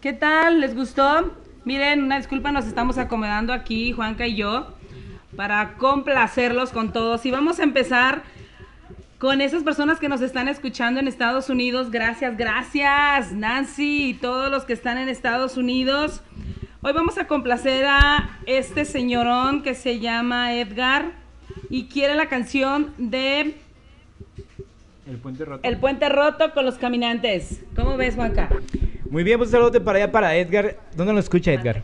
¿Qué tal? ¿Les gustó? Miren, una disculpa, nos estamos acomodando aquí, Juanca y yo, para complacerlos con todos. Y vamos a empezar con esas personas que nos están escuchando en Estados Unidos. Gracias, gracias, Nancy y todos los que están en Estados Unidos. Hoy vamos a complacer a este señorón que se llama Edgar y quiere la canción de El puente roto. El Puente Roto con los Caminantes. ¿Cómo ves, Juanca? Muy bien, pues un saludo para allá para Edgar. ¿Dónde lo escucha Edgar?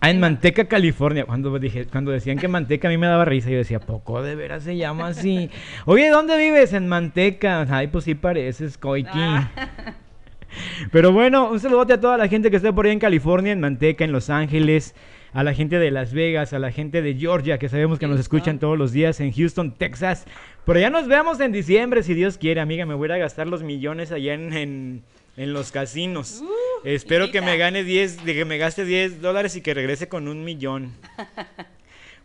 Ah, en Manteca, California. Cuando dije, cuando decían que Manteca a mí me daba risa, yo decía, poco de veras se llama así. Oye, ¿dónde vives? En Manteca. Ay, pues sí pareces, Koiki. Ah. Pero bueno, un saludote a toda la gente que está por ahí en California, en Manteca, en Los Ángeles, a la gente de Las Vegas, a la gente de Georgia, que sabemos que nos escuchan todos los días, en Houston, Texas. Por allá nos veamos en diciembre, si Dios quiere, amiga. Me voy a gastar los millones allá en, en, en los casinos. Espero que me gane 10, de que me gaste 10 dólares y que regrese con un millón.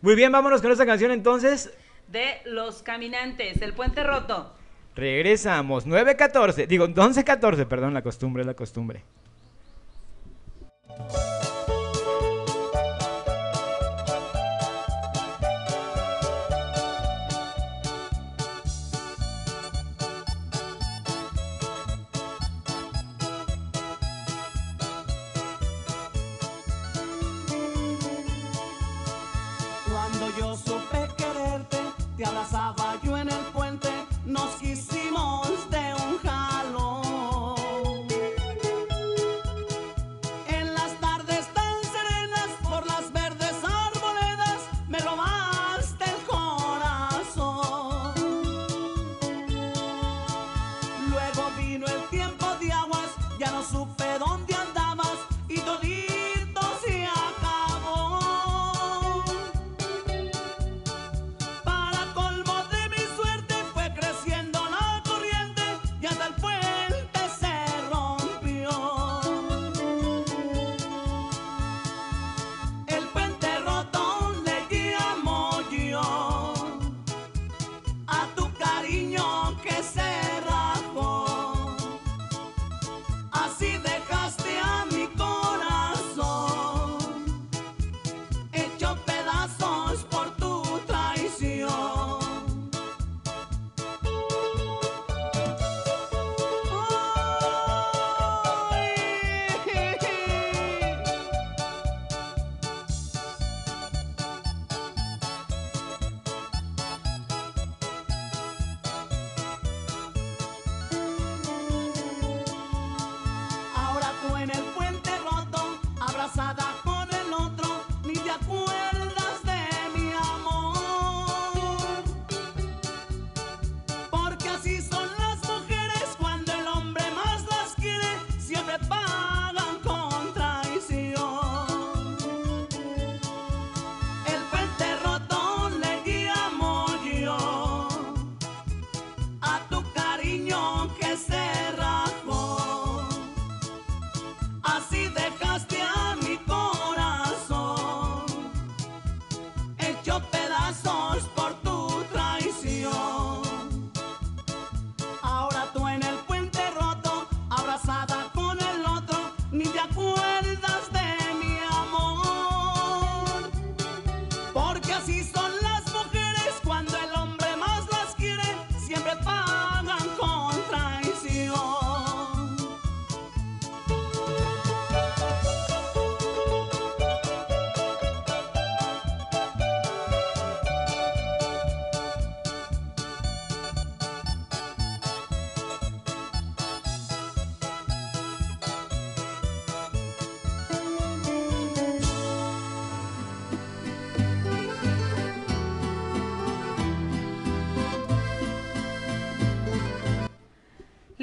Muy bien, vámonos con esta canción entonces. De los Caminantes, El Puente Roto. Regresamos, 9.14, digo 11.14, perdón, la costumbre, la costumbre.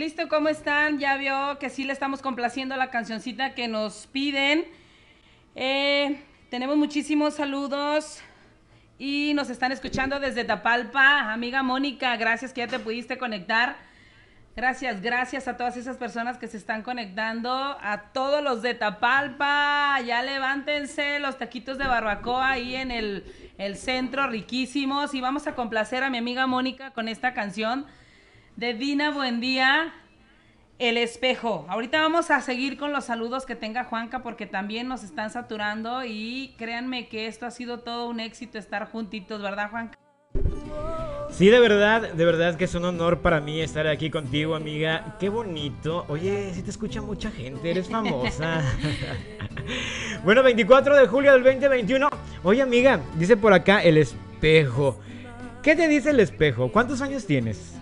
Listo, ¿cómo están? Ya vio que sí le estamos complaciendo la cancioncita que nos piden. Eh, tenemos muchísimos saludos y nos están escuchando desde Tapalpa. Amiga Mónica, gracias que ya te pudiste conectar. Gracias, gracias a todas esas personas que se están conectando, a todos los de Tapalpa, ya levántense los taquitos de barbacoa ahí en el, el centro, riquísimos. Y vamos a complacer a mi amiga Mónica con esta canción de Dina Buendía. El espejo. Ahorita vamos a seguir con los saludos que tenga Juanca porque también nos están saturando y créanme que esto ha sido todo un éxito estar juntitos, ¿verdad Juanca? Sí, de verdad, de verdad que es un honor para mí estar aquí contigo, amiga. Qué bonito. Oye, si te escucha mucha gente, eres famosa. bueno, 24 de julio del 2021. Oye, amiga, dice por acá el espejo. ¿Qué te dice el espejo? ¿Cuántos años tienes?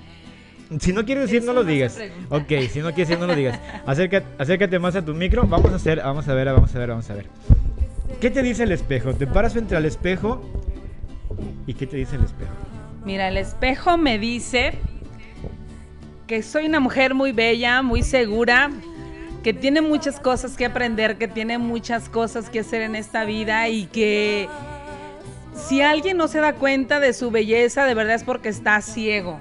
Si no quieres decir, no lo digas. Ok, si no quieres decir, no lo digas. Acércate, acércate más a tu micro. Vamos a hacer, vamos a ver, vamos a ver, vamos a ver. ¿Qué te dice el espejo? Te paras frente al espejo. ¿Y qué te dice el espejo? Mira, el espejo me dice que soy una mujer muy bella, muy segura, que tiene muchas cosas que aprender, que tiene muchas cosas que hacer en esta vida y que si alguien no se da cuenta de su belleza, de verdad es porque está ciego.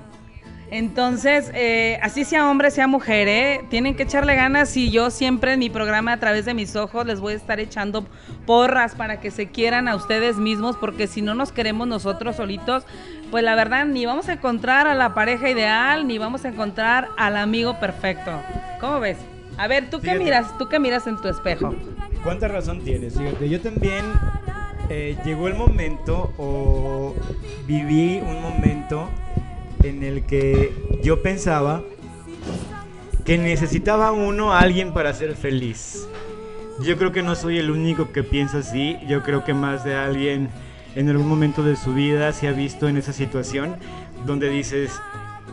Entonces, eh, así sea hombre, sea mujer, ¿eh? tienen que echarle ganas y yo siempre en mi programa a través de mis ojos les voy a estar echando porras para que se quieran a ustedes mismos, porque si no nos queremos nosotros solitos, pues la verdad ni vamos a encontrar a la pareja ideal, ni vamos a encontrar al amigo perfecto. ¿Cómo ves? A ver, ¿tú qué miras? ¿Tú qué miras en tu espejo? ¿Cuánta razón tienes? Fíjate, yo también eh, llegó el momento o viví un momento en el que yo pensaba que necesitaba uno a alguien para ser feliz. Yo creo que no soy el único que piensa así. Yo creo que más de alguien en algún momento de su vida se ha visto en esa situación donde dices,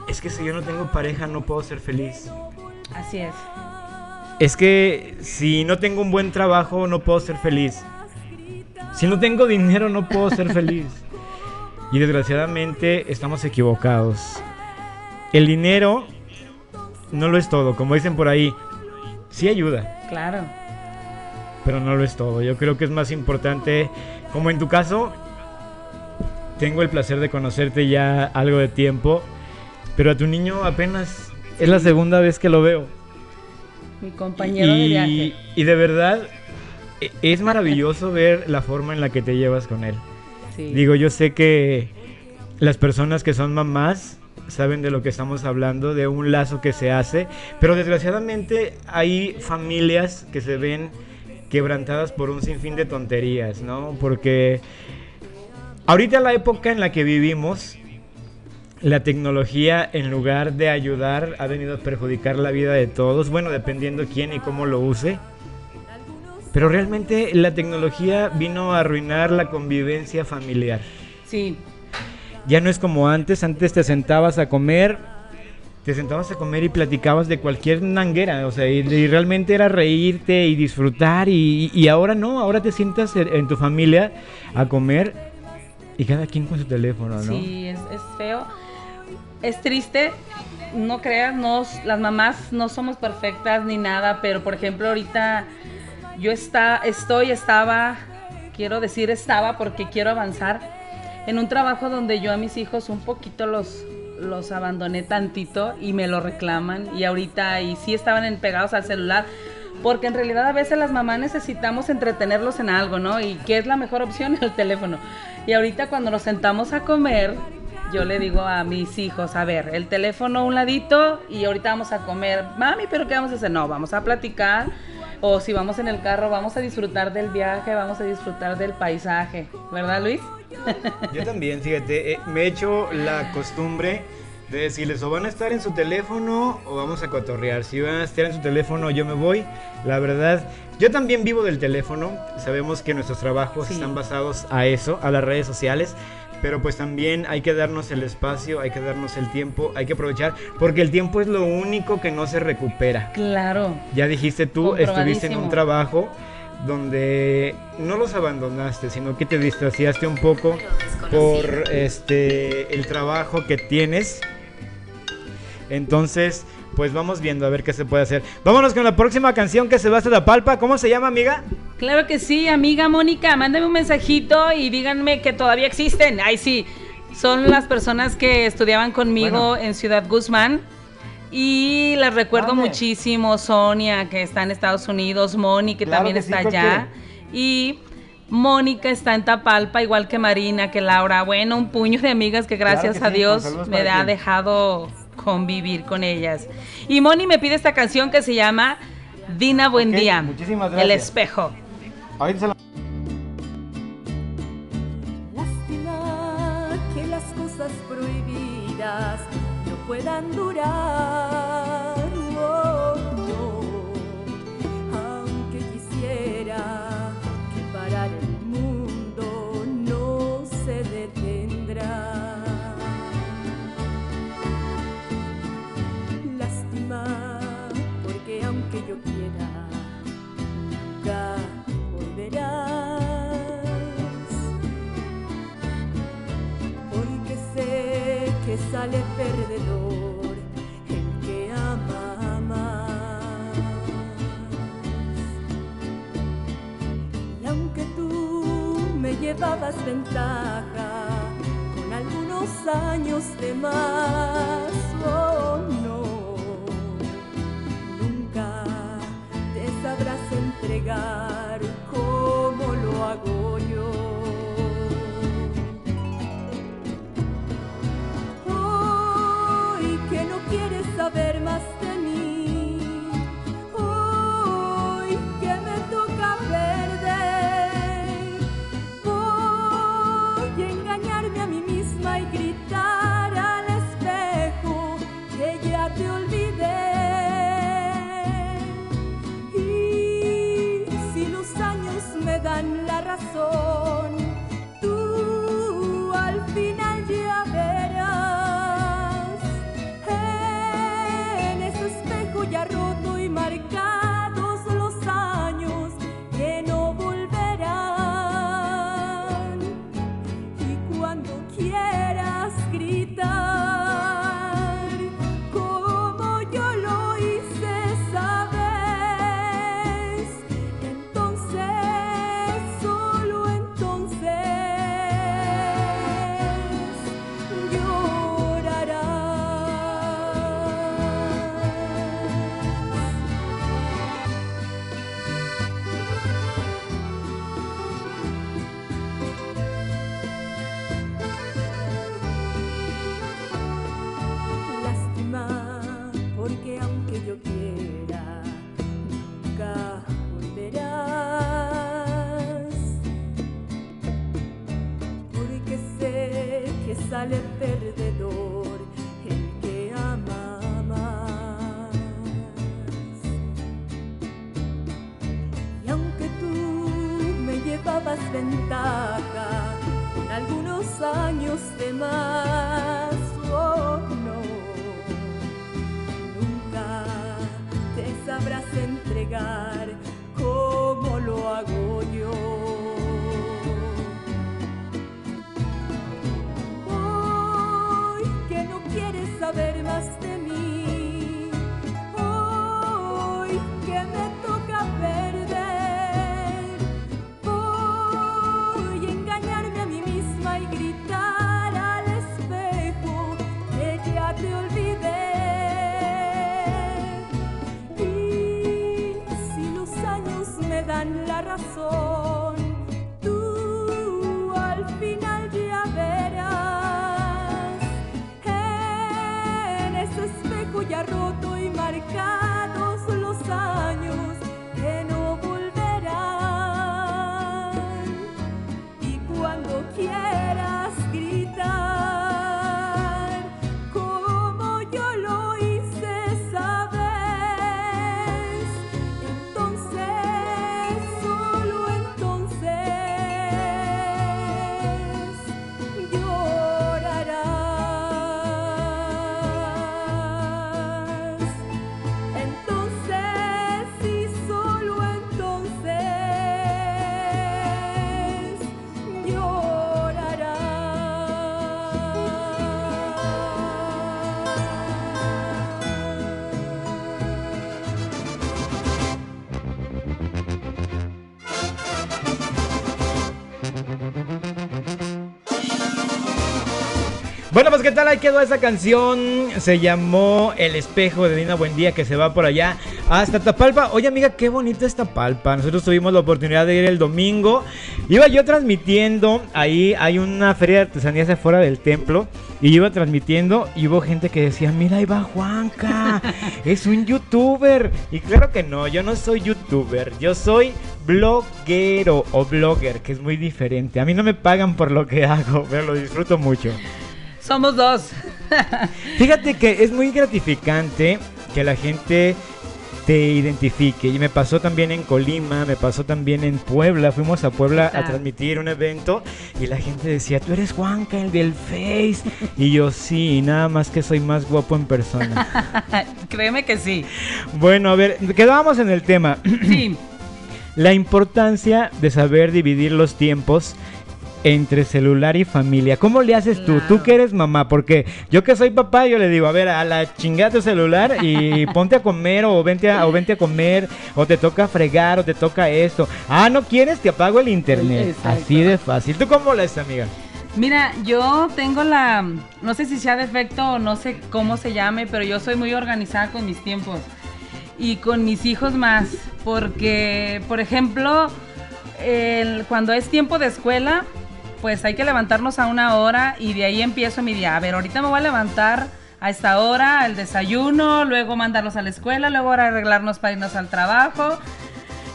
es que si yo no tengo pareja no puedo ser feliz. Así es. Es que si no tengo un buen trabajo no puedo ser feliz. Si no tengo dinero no puedo ser feliz. Y desgraciadamente estamos equivocados. El dinero no lo es todo, como dicen por ahí. Sí ayuda, Claro. pero no lo es todo. Yo creo que es más importante, como en tu caso, tengo el placer de conocerte ya algo de tiempo, pero a tu niño apenas es la segunda vez que lo veo. Mi compañero de y, viaje. y de verdad, e- es maravilloso ver la forma en la que te llevas con él. Digo, yo sé que las personas que son mamás saben de lo que estamos hablando, de un lazo que se hace, pero desgraciadamente hay familias que se ven quebrantadas por un sinfín de tonterías, ¿no? Porque ahorita la época en la que vivimos, la tecnología en lugar de ayudar ha venido a perjudicar la vida de todos, bueno, dependiendo quién y cómo lo use. Pero realmente la tecnología vino a arruinar la convivencia familiar. Sí. Ya no es como antes, antes te sentabas a comer, te sentabas a comer y platicabas de cualquier nanguera, o sea, y, y realmente era reírte y disfrutar y, y ahora no, ahora te sientas en, en tu familia a comer y cada quien con su teléfono, ¿no? Sí, es, es feo. Es triste. No creas, no, las mamás no somos perfectas ni nada, pero por ejemplo ahorita yo está, estoy, estaba, quiero decir estaba porque quiero avanzar en un trabajo donde yo a mis hijos un poquito los, los abandoné tantito y me lo reclaman y ahorita y sí estaban pegados al celular porque en realidad a veces las mamás necesitamos entretenerlos en algo, ¿no? Y qué es la mejor opción el teléfono. Y ahorita cuando nos sentamos a comer, yo le digo a mis hijos, a ver, el teléfono un ladito y ahorita vamos a comer. Mami, pero ¿qué vamos a hacer? No, vamos a platicar. O si vamos en el carro, vamos a disfrutar del viaje, vamos a disfrutar del paisaje. ¿Verdad, Luis? Yo también, fíjate, eh, me he hecho la costumbre de decirles o van a estar en su teléfono o vamos a cotorrear. Si van a estar en su teléfono, yo me voy. La verdad, yo también vivo del teléfono. Sabemos que nuestros trabajos Sí. están basados a eso, a las redes sociales. Pero pues también hay que darnos el espacio, hay que darnos el tiempo, hay que aprovechar, porque el tiempo es lo único que no se recupera. Claro. Ya dijiste tú, estuviste en un trabajo donde no los abandonaste, sino que te distanciaste un poco por este el trabajo que tienes. Entonces, pues vamos viendo a ver qué se puede hacer. Vámonos con la próxima canción que se va a la palpa. ¿Cómo se llama, amiga? Claro que sí, amiga Mónica, mándame un mensajito y díganme que todavía existen. Ay, sí, son las personas que estudiaban conmigo Bueno. en Ciudad Guzmán. Y les recuerdo ¿Dónde? muchísimo, Sonia, que está en Estados Unidos, Moni, que Claro también que está ¿cuál allá. Y Mónica está en Tapalpa, igual que Marina, que Laura. Bueno, un puño de amigas que gracias que a sí, Dios convivir con ellas. Y Moni me pide esta canción que se llama Dina Buen okay, Día. Muchísimas gracias. El espejo. Ahorita se la... Lástima que las cosas prohibidas no puedan durar. perdedor, el que ama más. Y aunque tú me llevabas ventaja con algunos años de más, oh no, nunca te sabrás entregar como lo hago yo. saber más sale perdedor el que ama. Y aunque tú me llevabas ventaja con algunos años de más, oh no, nunca te sabrás entregar como lo hago yo. saber más Qué tal, ahí quedó esa canción. Se llamó El espejo de Dina Buendía que se va por allá hasta Tapalpa. Oye amiga, qué bonita esta Tapalpa. Nosotros tuvimos la oportunidad de ir el domingo. Iba yo transmitiendo, ahí hay una feria de artesanías afuera del templo. Y iba transmitiendo y hubo gente que decía, mira, ahí va Juanca, es un youtuber. Y claro que no, yo no soy youtuber, yo soy bloguero o blogger, que es muy diferente. A mí no me pagan por lo que hago, pero lo disfruto mucho. Somos dos. Fíjate que es muy gratificante que la gente te identifique. Y me pasó también en Colima, me pasó también en Puebla. Fuimos a Puebla a transmitir un evento y la gente decía, tú eres Juanca, el del Face. Y yo sí, nada más que soy más guapo en persona. Créeme que sí. bueno, a ver, quedábamos en el tema. Sí. La importancia de saber dividir los tiempos entre celular y familia. ¿Cómo le haces tú? Tú que eres mamá, porque yo que soy papá, yo le digo, a ver, a la chingada tu celular y ponte a comer o vente a, o vente a comer o te toca fregar o te toca esto. Ah, ¿no quieres? Te apago el internet. Exacto. Así de fácil. ¿Tú cómo le haces, amiga? Mira, yo tengo la, no sé si sea defecto o no sé cómo se llame, pero yo soy muy organizada con mis tiempos y con mis hijos más, porque, por ejemplo, el- cuando es tiempo de escuela, pues hay que levantarnos a una hora y de ahí empiezo mi día. A ver, ahorita me voy a levantar a esta hora, el desayuno, luego mandarlos a la escuela, luego arreglarnos para irnos al trabajo.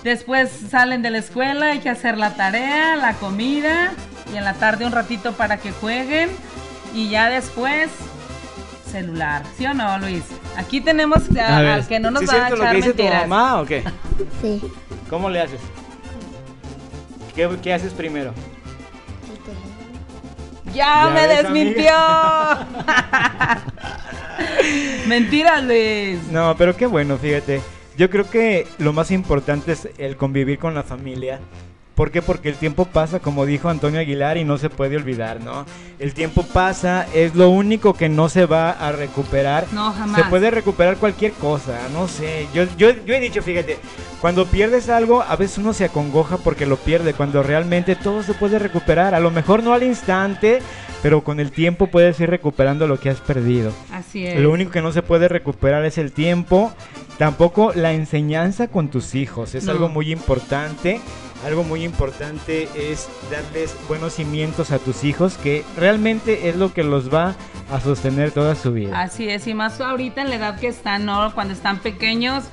Después salen de la escuela, hay que hacer la tarea, la comida y en la tarde un ratito para que jueguen y ya después celular, ¿sí o no, Luis? Aquí tenemos a- A ver, al que no nos ¿Sí es va a cierto lo echar que dice tu mamá o qué? Sí, ¿Cómo le haces? ¿Qué, qué haces primero? Ya, Ya me ves, desmintió. Mentira, Luis. No, pero qué bueno, fíjate. Yo creo que lo más importante es el convivir con la familia. ¿Por qué? Porque el tiempo pasa, como dijo Antonio Aguilar, y no se puede olvidar, ¿no? El tiempo pasa, es lo único que no se va a recuperar. No, jamás. Se puede recuperar cualquier cosa, no sé. Yo, yo, yo he dicho, fíjate, cuando pierdes algo, a veces uno se acongoja porque lo pierde, cuando realmente todo se puede recuperar. A lo mejor no al instante, pero con el tiempo puedes ir recuperando lo que has perdido. Así es. Lo único que no se puede recuperar es el tiempo, tampoco la enseñanza con tus hijos, es No. algo muy importante. Algo muy importante es darles buenos cimientos a tus hijos, que realmente es lo que los va a sostener toda su vida. Así es, y más ahorita en la edad que están, ¿no? Cuando están pequeños,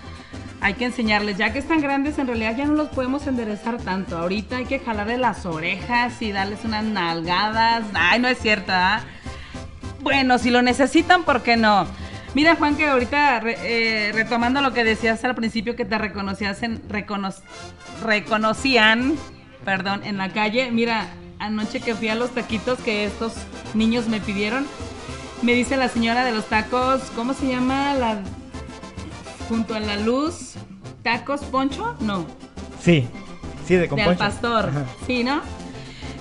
hay que enseñarles. Ya que están grandes, en realidad ya no los podemos enderezar tanto. Ahorita hay que jalarle las orejas y darles unas nalgadas. Ay, no es cierto, ¿ah? Bueno, si lo necesitan, ¿por qué no? Mira, Juan, que ahorita re- eh, retomando lo que decías al principio, que te reconocías en, recono- reconocían, perdón, en la calle. Mira, anoche que fui a los taquitos que estos niños me pidieron, me dice la señora de los tacos, ¿cómo se llama? La junto a la luz, tacos poncho, no, Sí, sí, de de al componcho. pastor, Ajá. sí, ¿no?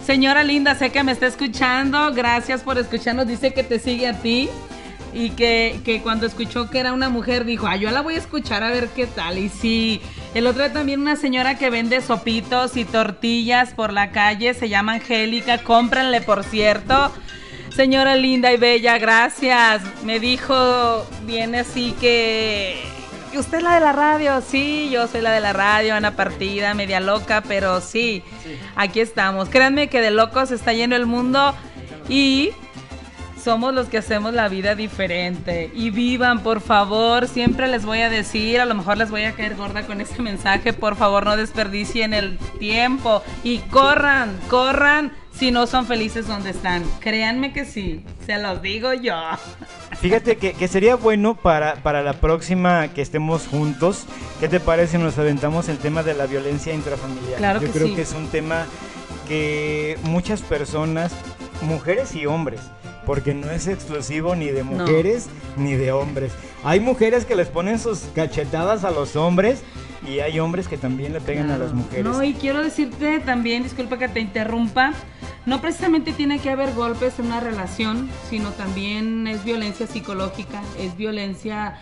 Señora linda, sé que me está escuchando, gracias por escucharnos, dice que te sigue a ti y que, que cuando escuchó que era una mujer dijo, ah, yo la voy a escuchar a ver qué tal. Y sí, el otro día también una señora que vende sopitos y tortillas por la calle, se llama Angélica, cómprenle por cierto. Señora linda y bella, gracias. Me dijo, viene así que... ¿Usted es la de la radio? Sí, yo soy la de la radio, una partida media loca, pero sí, aquí estamos. Créanme que de locos está lleno el mundo y somos los que hacemos la vida diferente. Y vivan, por favor. Siempre les voy a decir, a lo mejor les voy a caer gorda con este mensaje. Por favor, no desperdicien el tiempo. Y corran, corran si no son felices donde están. Créanme que sí. Se los digo yo. Fíjate que, que sería bueno para, para la próxima que estemos juntos. ¿Qué te parece si nos aventamos el tema de la violencia intrafamiliar? Claro Yo que creo sí. que es un tema que muchas personas, mujeres y hombres, porque no es exclusivo ni de No. mujeres ni de hombres. Hay mujeres que les ponen sus cachetadas a los hombres y hay hombres que también le pegan a las mujeres. No, y quiero decirte también, disculpa que te interrumpa, no precisamente tiene que haber golpes en una relación, sino también es violencia psicológica, es violencia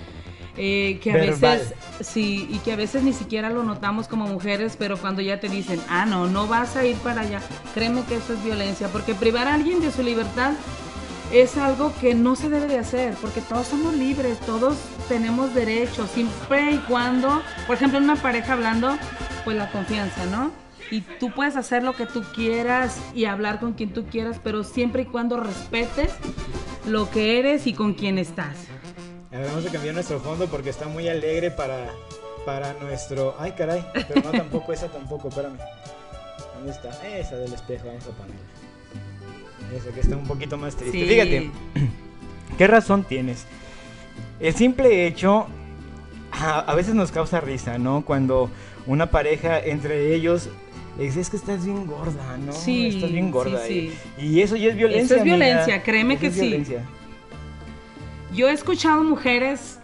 eh, que a Verbal. veces, sí, y que a veces ni siquiera lo notamos como mujeres, pero cuando ya te dicen, ah, no, no vas a ir para allá, créeme que eso es violencia, porque privar a alguien de su libertad es algo que no se debe de hacer, porque todos somos libres, todos tenemos derechos, siempre y cuando, por ejemplo, en una pareja hablando, pues la confianza, ¿no? Y tú puedes hacer lo que tú quieras y hablar con quien tú quieras, pero siempre y cuando respetes lo que eres y con quién estás. Vamos a cambiar nuestro fondo porque está muy alegre para, para nuestro... Ay, caray, pero no tampoco, esa tampoco, espérame. ¿Dónde está? Esa del espejo, vamos a poner. Esa que está un poquito más triste. Sí. Fíjate, ¿qué razón tienes? El simple hecho a, a veces nos causa risa, ¿no? Cuando una pareja entre ellos le dice, es que estás bien gorda, ¿no? Sí, Estás bien gorda. sí, Y, y eso ya es violencia. Eso es amiga. violencia, créeme Eso que es sí. violencia. Yo he escuchado mujeres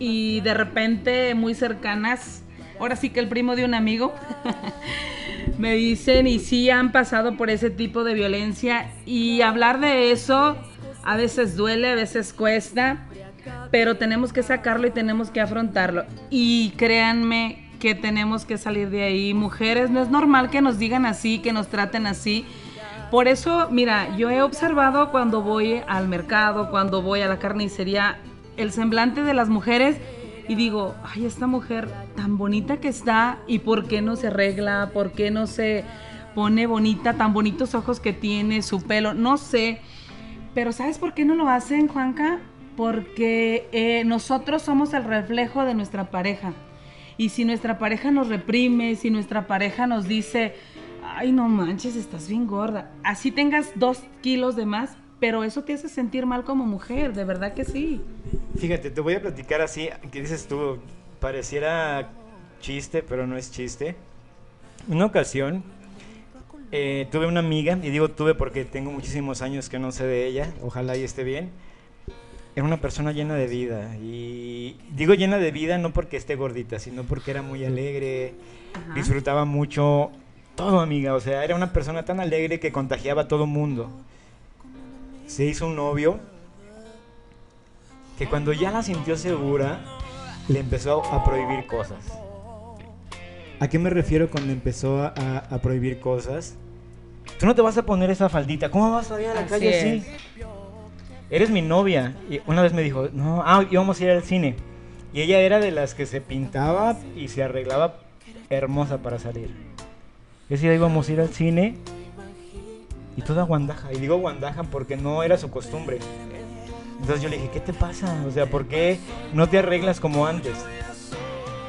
y de repente muy cercanas, ahora sí que el primo de un amigo, me dicen y sí han pasado por ese tipo de violencia y hablar de eso a veces duele, a veces cuesta, pero tenemos que sacarlo y tenemos que afrontarlo. Y créanme que tenemos que salir de ahí. Mujeres, no es normal que nos digan así, que nos traten así. Por eso, mira, yo he observado cuando voy al mercado, cuando voy a la carnicería, el semblante de las mujeres y digo, ay, esta mujer tan bonita que está y por qué no se arregla, por qué no se pone bonita, tan bonitos ojos que tiene, su pelo, no sé. Pero ¿sabes por qué no lo hacen, Juanca? Porque eh, nosotros somos el reflejo de nuestra pareja. Y si nuestra pareja nos reprime, si nuestra pareja nos dice, ay, no manches, estás bien gorda, así tengas dos kilos de más, pero eso te hace sentir mal como mujer, de verdad que sí. Fíjate, te voy a platicar así, que dices tú, pareciera chiste, pero no es chiste. Una ocasión eh, tuve una amiga, y digo tuve porque tengo muchísimos años que no sé de ella, ojalá y esté bien. Era una persona llena de vida, y digo llena de vida no porque esté gordita, sino porque era muy alegre, Ajá. disfrutaba mucho todo, amiga, o sea, era una persona tan alegre que contagiaba a todo mundo. Se hizo un novio que cuando ya la sintió segura, le empezó a prohibir cosas. ¿A qué me refiero cuando empezó a, a- a prohibir cosas? Tú no te vas a poner esa faldita. ¿Cómo vas a ir a la Así calle así? es. Eres mi novia. Y una vez me dijo, no, ah, íbamos a ir al cine. Y ella era de las que se pintaba y se arreglaba hermosa para salir. Ese día íbamos a ir al cine y toda guandaja. Y digo guandaja porque no era su costumbre. Entonces yo le dije, ¿qué te pasa? O sea, ¿por qué no te arreglas como antes?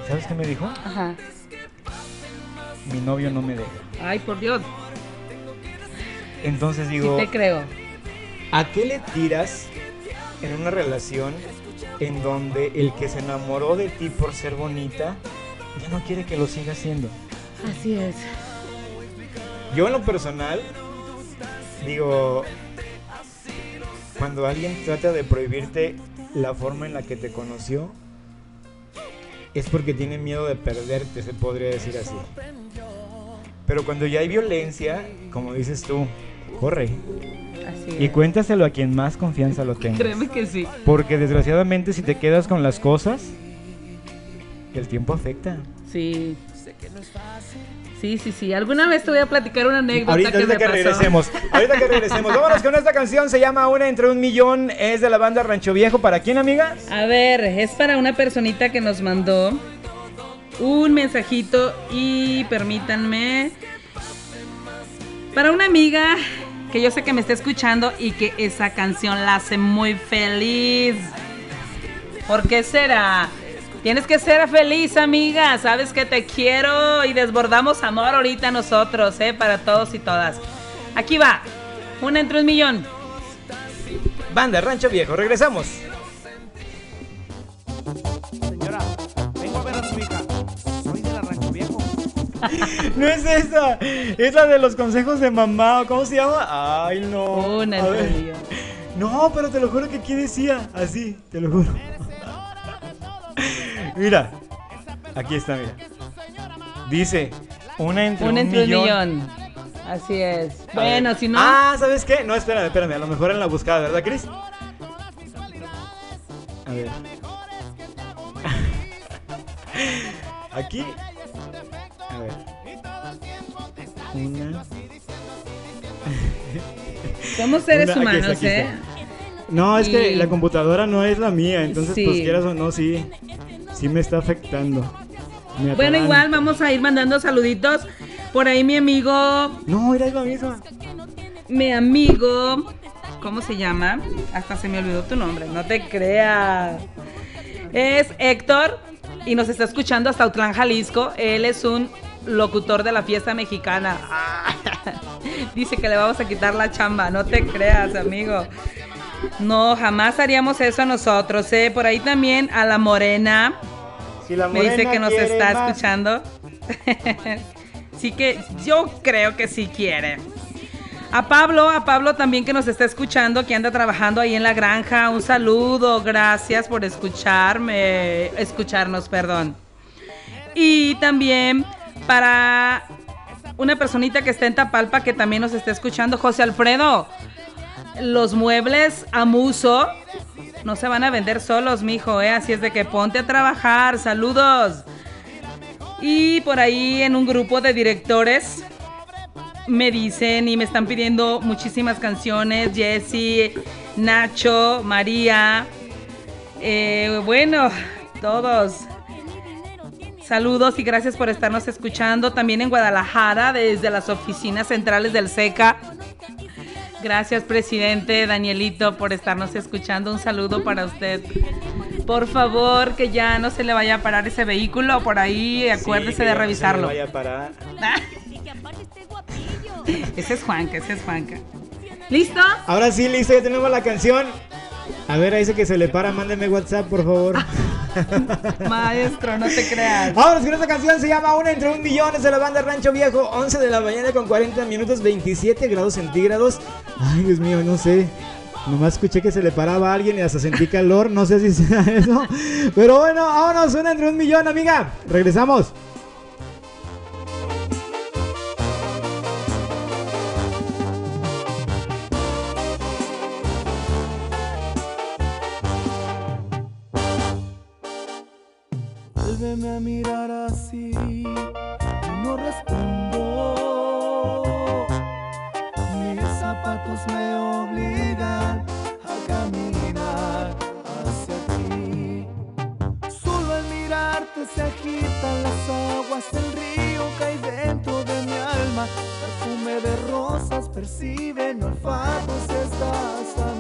¿Sabes qué me dijo? Ajá. Mi novio no me deja. Ay, por Dios, Entonces sí digo, te creo. ¿a qué le tiras en una relación en donde el que se enamoró de ti por ser bonita ya no quiere que lo siga haciendo? Así es. Yo en lo personal digo, cuando alguien trata de prohibirte la forma en la que te conoció, es porque tiene miedo de perderte, se podría decir así. Pero cuando ya hay violencia, como dices tú, corre Así y es. cuéntaselo a quien más confianza lo tenga. Créeme que sí. Porque desgraciadamente si te quedas con las cosas, el tiempo afecta. Sí. Sí, sí, sí. Alguna vez te voy a platicar una anécdota Ahorita, que ahorita me que pasó. regresemos, ahorita que regresemos. Vámonos con esta canción, se llama Una entre un millón, es de la banda Rancho Viejo. ¿Para quién, amiga? A ver, es para una personita que nos mandó un mensajito y permítanme. Para una amiga que yo sé que me está escuchando y que esa canción la hace muy feliz. ¿Por qué será? Tienes que ser feliz, amiga. Sabes que te quiero y desbordamos amor ahorita nosotros, ¿eh? Para todos y todas. Aquí va. Una entre un millón. Banda Rancho Viejo, regresamos. Señora, vengo a ver a su hija. Soy de la Rancho Viejo. No es esa, es la de los consejos de mamá, ¿cómo se llama? Ay, no. Una entre ver. un millón. No, pero te lo juro que aquí decía, así, te lo juro. Mira, aquí está, mira. Dice, una entre Un un entre millón. un millón. Así es. A Bueno, ver. si no. Ah, ¿sabes qué? No, espérame, espérame. A lo mejor en la buscada, ¿verdad, Chris? A ver. Aquí. A ver. Una. Somos seres Una- humanos, está, ¿eh? No, es que la computadora no es la mía, entonces Sí. pues quieras o no, sí, sí me está afectando. Me Bueno, igual vamos a ir mandando saluditos. Por ahí mi amigo, No, era la misma. mi amigo, ¿cómo se llama? Hasta se me olvidó tu nombre, no te creas. Es Héctor y nos está escuchando hasta Autlán, Jalisco. Él es un locutor de la fiesta mexicana. Ah, Dice que le vamos a quitar la chamba, no te creas, amigo. No, jamás haríamos eso a nosotros, ¿eh? Por ahí también a la morena. Si la Me dice morena que nos está más. escuchando. sí que yo creo que sí quiere. A Pablo, a Pablo también que nos está escuchando, que anda trabajando ahí en la granja. Un saludo, gracias por escucharme, escucharnos, perdón. Y también para una personita que está en Tapalpa que también nos está escuchando, José Alfredo. Los muebles a muso no se van a vender solos, mijo, ¿eh? Así es de que ponte a trabajar. Saludos. Y por ahí en un grupo de directores me dicen y me están pidiendo muchísimas canciones. Jesse, Nacho, María. eh, bueno, todos. Saludos y gracias por estarnos escuchando. También en Guadalajara, desde las oficinas centrales del SECA. Gracias, presidente Danielito, por estarnos escuchando. Un saludo para usted. Por favor, que ya no se le vaya a parar ese vehículo por ahí. Acuérdese de ya no se revisarlo. vaya a parar. Ese es Juanca, ese es Juanca. ¿Listo? Ahora sí, listo, ya tenemos la canción. A ver, a ese que se le para, mándeme WhatsApp, por favor. Maestro, no te creas. Vámonos con esta canción, se llama Una entre un millón, es de la banda Rancho Viejo, 11 de la mañana con 40 minutos, 27 grados centígrados. Ay, Dios mío, no sé. Nomás escuché que se le paraba a alguien y hasta sentí calor, no sé si sea eso. Pero bueno, vámonos, una entre un millón, amiga. Regresamos. Vuélveme a mirar así y no respondo. Mis zapatos me obligan a caminar hacia ti. Solo al mirarte se agitan las aguas del río cae dentro de mi alma. Perfume de rosas percibe mi olfato si estás a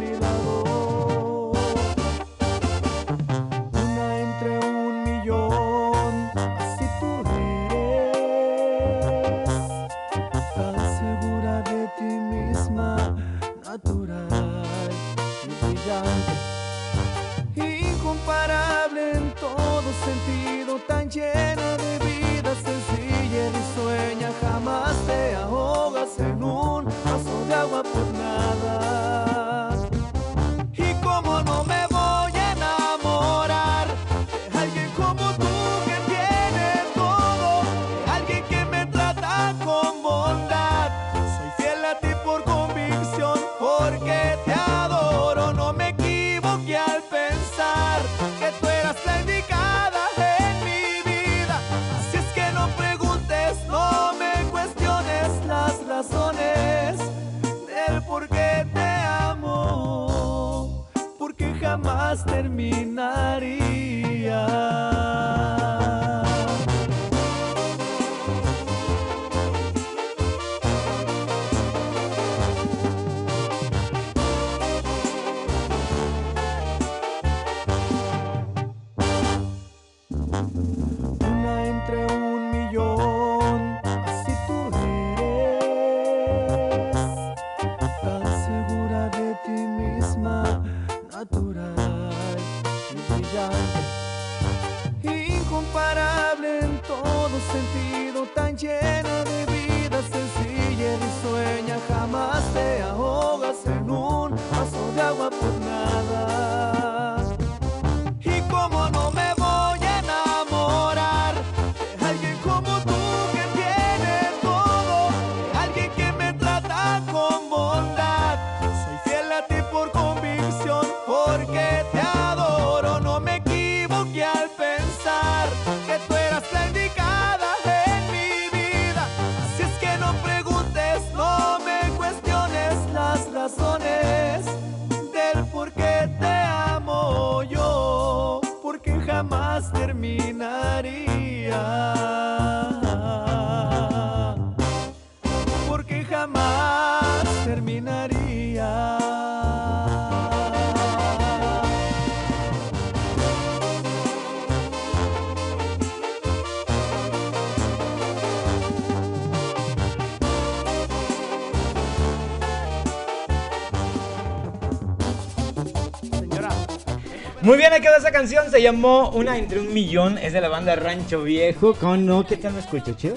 Ahí quedó esa canción. Se llamó Una entre un millón. Es de la banda Rancho Viejo. Con no, ¿qué tal me escucho, chido?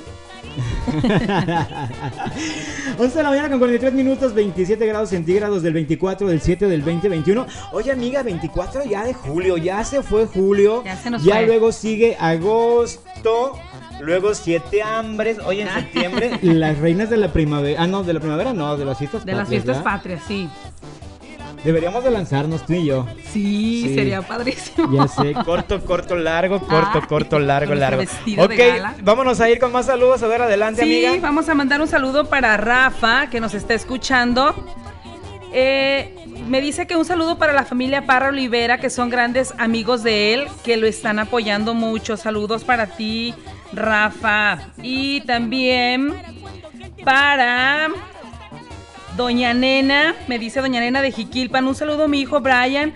11 de la mañana con 43 minutos, 27 grados centígrados del 24 del 7 del 2021. Oye, amiga, 24 ya de julio, ya se fue julio. Ya se nos Ya fue. luego sigue agosto. Luego siete hambres. Hoy en septiembre, las reinas de la primavera. Ah, no, de la primavera no, de las fiestas De las patrias, fiestas ¿verdad? patrias, sí. Deberíamos de lanzarnos tú y yo. Sí, Sí. sería padrísimo. Ya sé, corto, corto, largo, corto, Ah, corto, largo, largo. Ok, de gala. vámonos a ir con más saludos. A ver, adelante, Sí, amiga. vamos a mandar un saludo para Rafa, que nos está escuchando. Eh, me dice que un saludo para la familia Parra Olivera, que son grandes amigos de él, que lo están apoyando mucho. Saludos para ti, Rafa. Y también para Doña Nena, me dice Doña Nena de Jiquilpan. Un saludo a mi hijo Brian.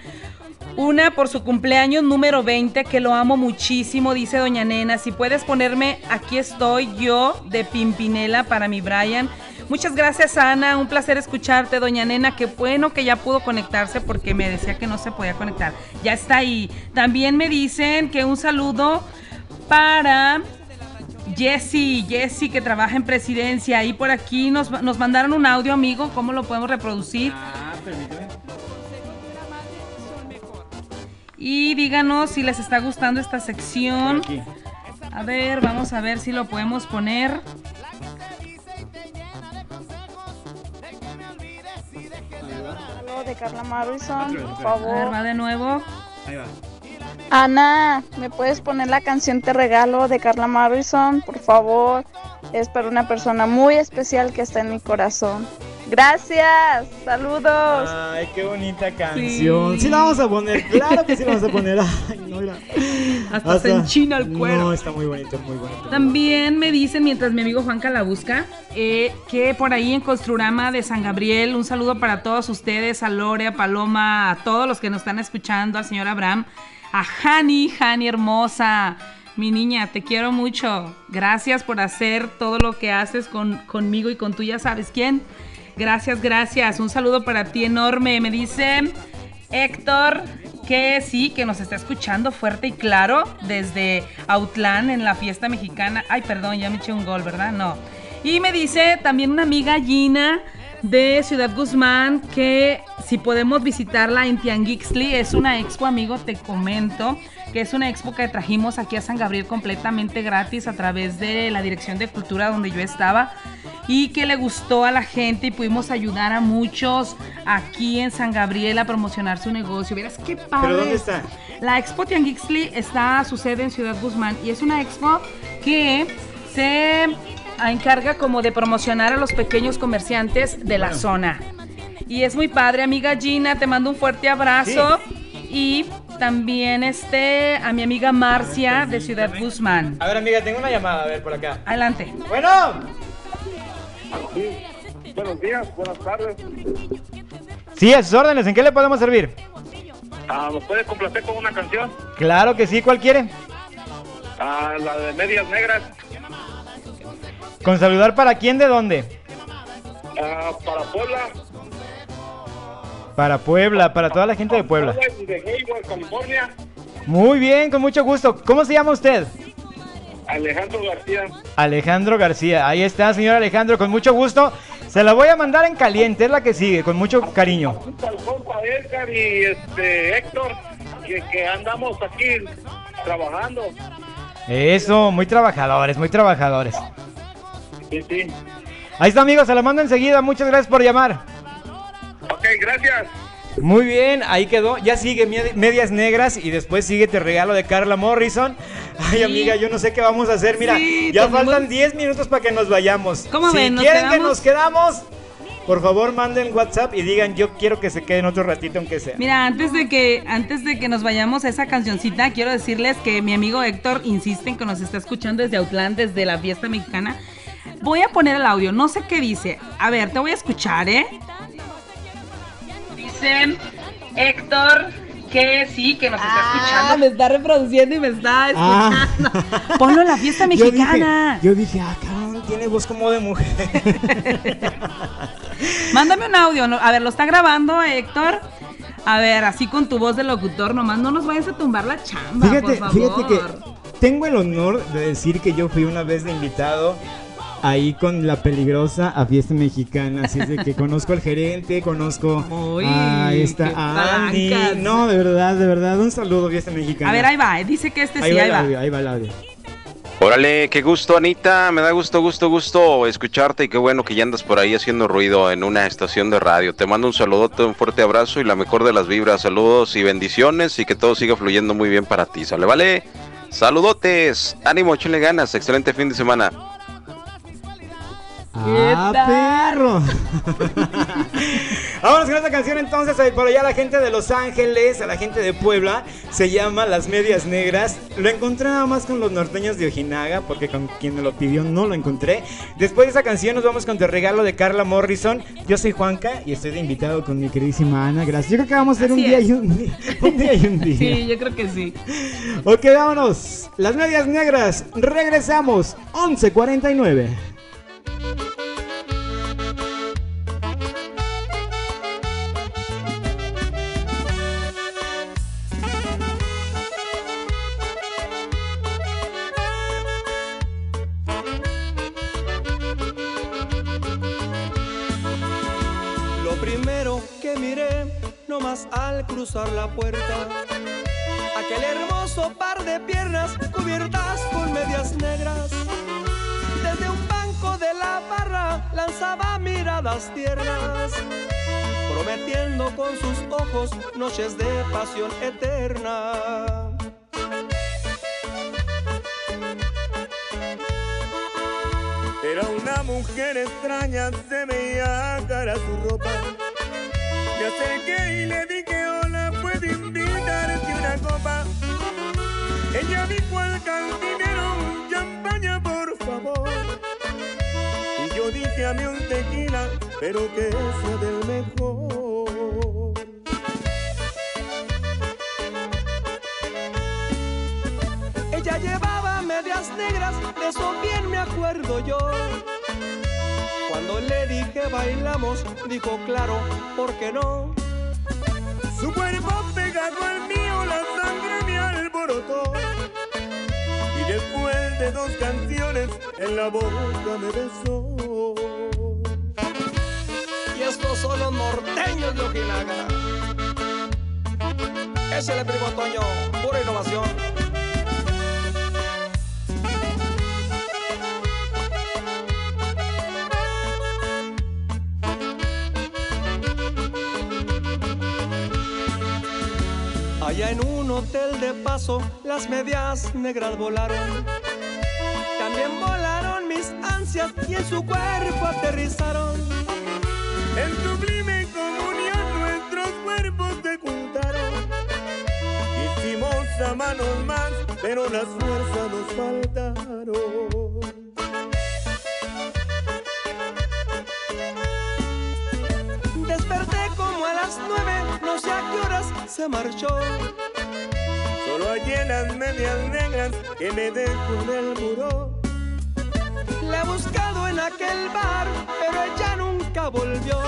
Una por su cumpleaños número 20, que lo amo muchísimo, dice Doña Nena. Si puedes ponerme, aquí estoy yo de Pimpinela para mi Brian. Muchas gracias, Ana. Un placer escucharte, Doña Nena. Qué bueno que ya pudo conectarse porque me decía que no se podía conectar. Ya está ahí. También me dicen que un saludo para Jessy, Jessy que trabaja en presidencia. Y por aquí nos, nos mandaron un audio, amigo. ¿Cómo lo podemos reproducir? Ah, permíteme. Y díganos si les está gustando esta sección. A ver, vamos a ver si lo podemos poner. De Carla Morrison, por A ver, favor. va de nuevo. Ahí va. Ana, ¿me puedes poner la canción Te Regalo de Carla Morrison, por favor? Es para una persona muy especial que está en mi corazón. Gracias, saludos. Ay, qué bonita canción. Sí. Sí. la vamos a poner, claro que sí la vamos a poner. Ay, no, mira. Hasta se enchina el cuero. No, está muy bonito, muy bonito. También me dicen, mientras mi amigo Juanca la busca, eh, que por ahí en Construrama de San Gabriel, un saludo para todos ustedes, a Lore, a Paloma, a todos los que nos están escuchando, al señor Abraham, a Hani, Hani hermosa. Mi niña, te quiero mucho. Gracias por hacer todo lo que haces con, conmigo y con tú, ya sabes quién. Gracias, gracias. Un saludo para ti enorme. Me dice Héctor que sí, que nos está escuchando fuerte y claro desde Autlán en la fiesta mexicana. Ay, perdón, ya me eché un gol, ¿verdad? No. Y me dice también una amiga Gina de Ciudad Guzmán que si podemos visitarla en Tianguixtli, es una expo, amigo, te comento, que es una expo que trajimos aquí a San Gabriel completamente gratis a través de la Dirección de Cultura donde yo estaba y que le gustó a la gente y pudimos ayudar a muchos aquí en San Gabriel a promocionar su negocio. Vieras qué padre. ¿Pero dónde está? La Expo Tianguixtli está su sede en Ciudad Guzmán y es una expo que se encarga como de promocionar a los pequeños comerciantes de la zona. Y es muy padre, amiga Gina, te mando un fuerte abrazo y también este a mi amiga Marcia de Ciudad Guzmán. A ver, amiga, tengo una llamada, a ver, por acá. Adelante. Bueno. Buenos días, buenas tardes. Sí, a sus órdenes, ¿en qué le podemos servir? Ah, ¿Nos puede complacer con una canción? Claro que sí, ¿cuál quiere? Ah, la de Medias Negras. ¿Con saludar para quién, de dónde? Ah, para Puebla. Para Puebla, para toda la gente de Puebla. y de Hayward, California. Muy bien, con mucho gusto. ¿Cómo se llama usted? Alejandro García. Alejandro García. Ahí está, señor Alejandro, con mucho gusto. Se la voy a mandar en caliente, es la que sigue, con mucho cariño. Saludo para Edgar y este Héctor, que, que andamos aquí trabajando. Eso, muy trabajadores, muy trabajadores. Sí, sí. Ahí está, amigos, se la mando enseguida. Muchas gracias por llamar. Ok, gracias. Muy bien, ahí quedó. Ya sigue Medias Negras y después sigue Te Regalo de Carla Morrison. Ay, Sí. amiga, yo no sé qué vamos a hacer. Mira, Sí, ya tenemos- faltan 10 minutos para que nos vayamos. ¿Cómo si ven, nos quieren que nos quedamos, por favor manden WhatsApp y digan yo quiero que se queden otro ratito aunque sea. Mira, antes de que antes de que nos vayamos a esa cancioncita, quiero decirles que mi amigo Héctor insiste en que nos está escuchando desde Autlán, desde la fiesta mexicana. Voy a poner el audio, no sé qué dice. A ver, te voy a escuchar, ¿eh? Dice Héctor que sí, que nos está escuchando. Me está reproduciendo y me está Ah. escuchando. Ponlo en la fiesta Yo dije- mexicana. Yo dije, ah, cabrón, tiene voz como de mujer. Mándame un audio. A ver, lo está grabando Héctor. A ver, así con tu voz de locutor, nomás no nos vayas a tumbar la chamba, Fíjate, por favor. fíjate que tengo el honor de decir que yo fui una vez de invitado ahí con la peligrosa a fiesta mexicana, así es de que conozco al gerente, conozco Uy, a esta Andy. No, de verdad, de verdad, un saludo fiesta mexicana. A ver, ahí va, eh, dice que este ahí sí, va ahí el va. audio, ahí va el audio. Órale, qué gusto Anita, me da gusto, gusto, gusto escucharte y qué bueno que ya andas por ahí haciendo ruido en una estación de radio. Te mando un saludote, un fuerte abrazo y la mejor de las vibras, saludos y bendiciones y que todo siga fluyendo muy bien para ti, ¿sale? ¿Vale? Saludotes, ánimo, échenle ganas, excelente fin de semana. ¡Ah, perro! Vámonos con esta canción entonces, eh, por allá la gente de Los Ángeles, a la gente de Puebla, se llama Las Medias Negras. Lo encontré nada más con los norteños de Ojinaga, porque con quien me lo pidió no lo encontré. Después de esa canción nos vamos con Te Regalo de Carla Morrison. Yo soy Juanca y estoy de invitado con mi queridísima Ana. Gracias. Yo creo que vamos a hacer un día, y un, día- un día y un día. Sí, yo creo que sí. Ok, vámonos. Las Medias Negras, regresamos. 11.49. cruzar la puerta, aquel hermoso par de piernas cubiertas con medias negras. Desde un banco de la barra lanzaba miradas tiernas, prometiendo con sus ojos noches de pasión eterna. Era una mujer extraña, se veía cara su ropa. Me acerqué y le Ella dijo al cantinero, champaña, por favor. Y yo dije a mí un tequila, pero que sea del mejor. Ella llevaba medias negras, de eso bien me acuerdo yo. Cuando le dije bailamos, dijo claro, ¿por qué no? Su cuerpo pegado al mío, Y después de dos canciones, en la boca me besó. Y estos son los norteños de Ojinaga. Ese es el primo Toño, pura innovación. Allá en un hotel de paso, las medias negras volaron. También volaron mis ansias y en su cuerpo aterrizaron. En sublime comunión nuestros cuerpos se juntaron. Hicimos a manos más, pero las fuerzas nos faltaron. Se marchó. Solo allí en las medias negras que me dejó en el muro. La he buscado en aquel bar, pero ella nunca volvió.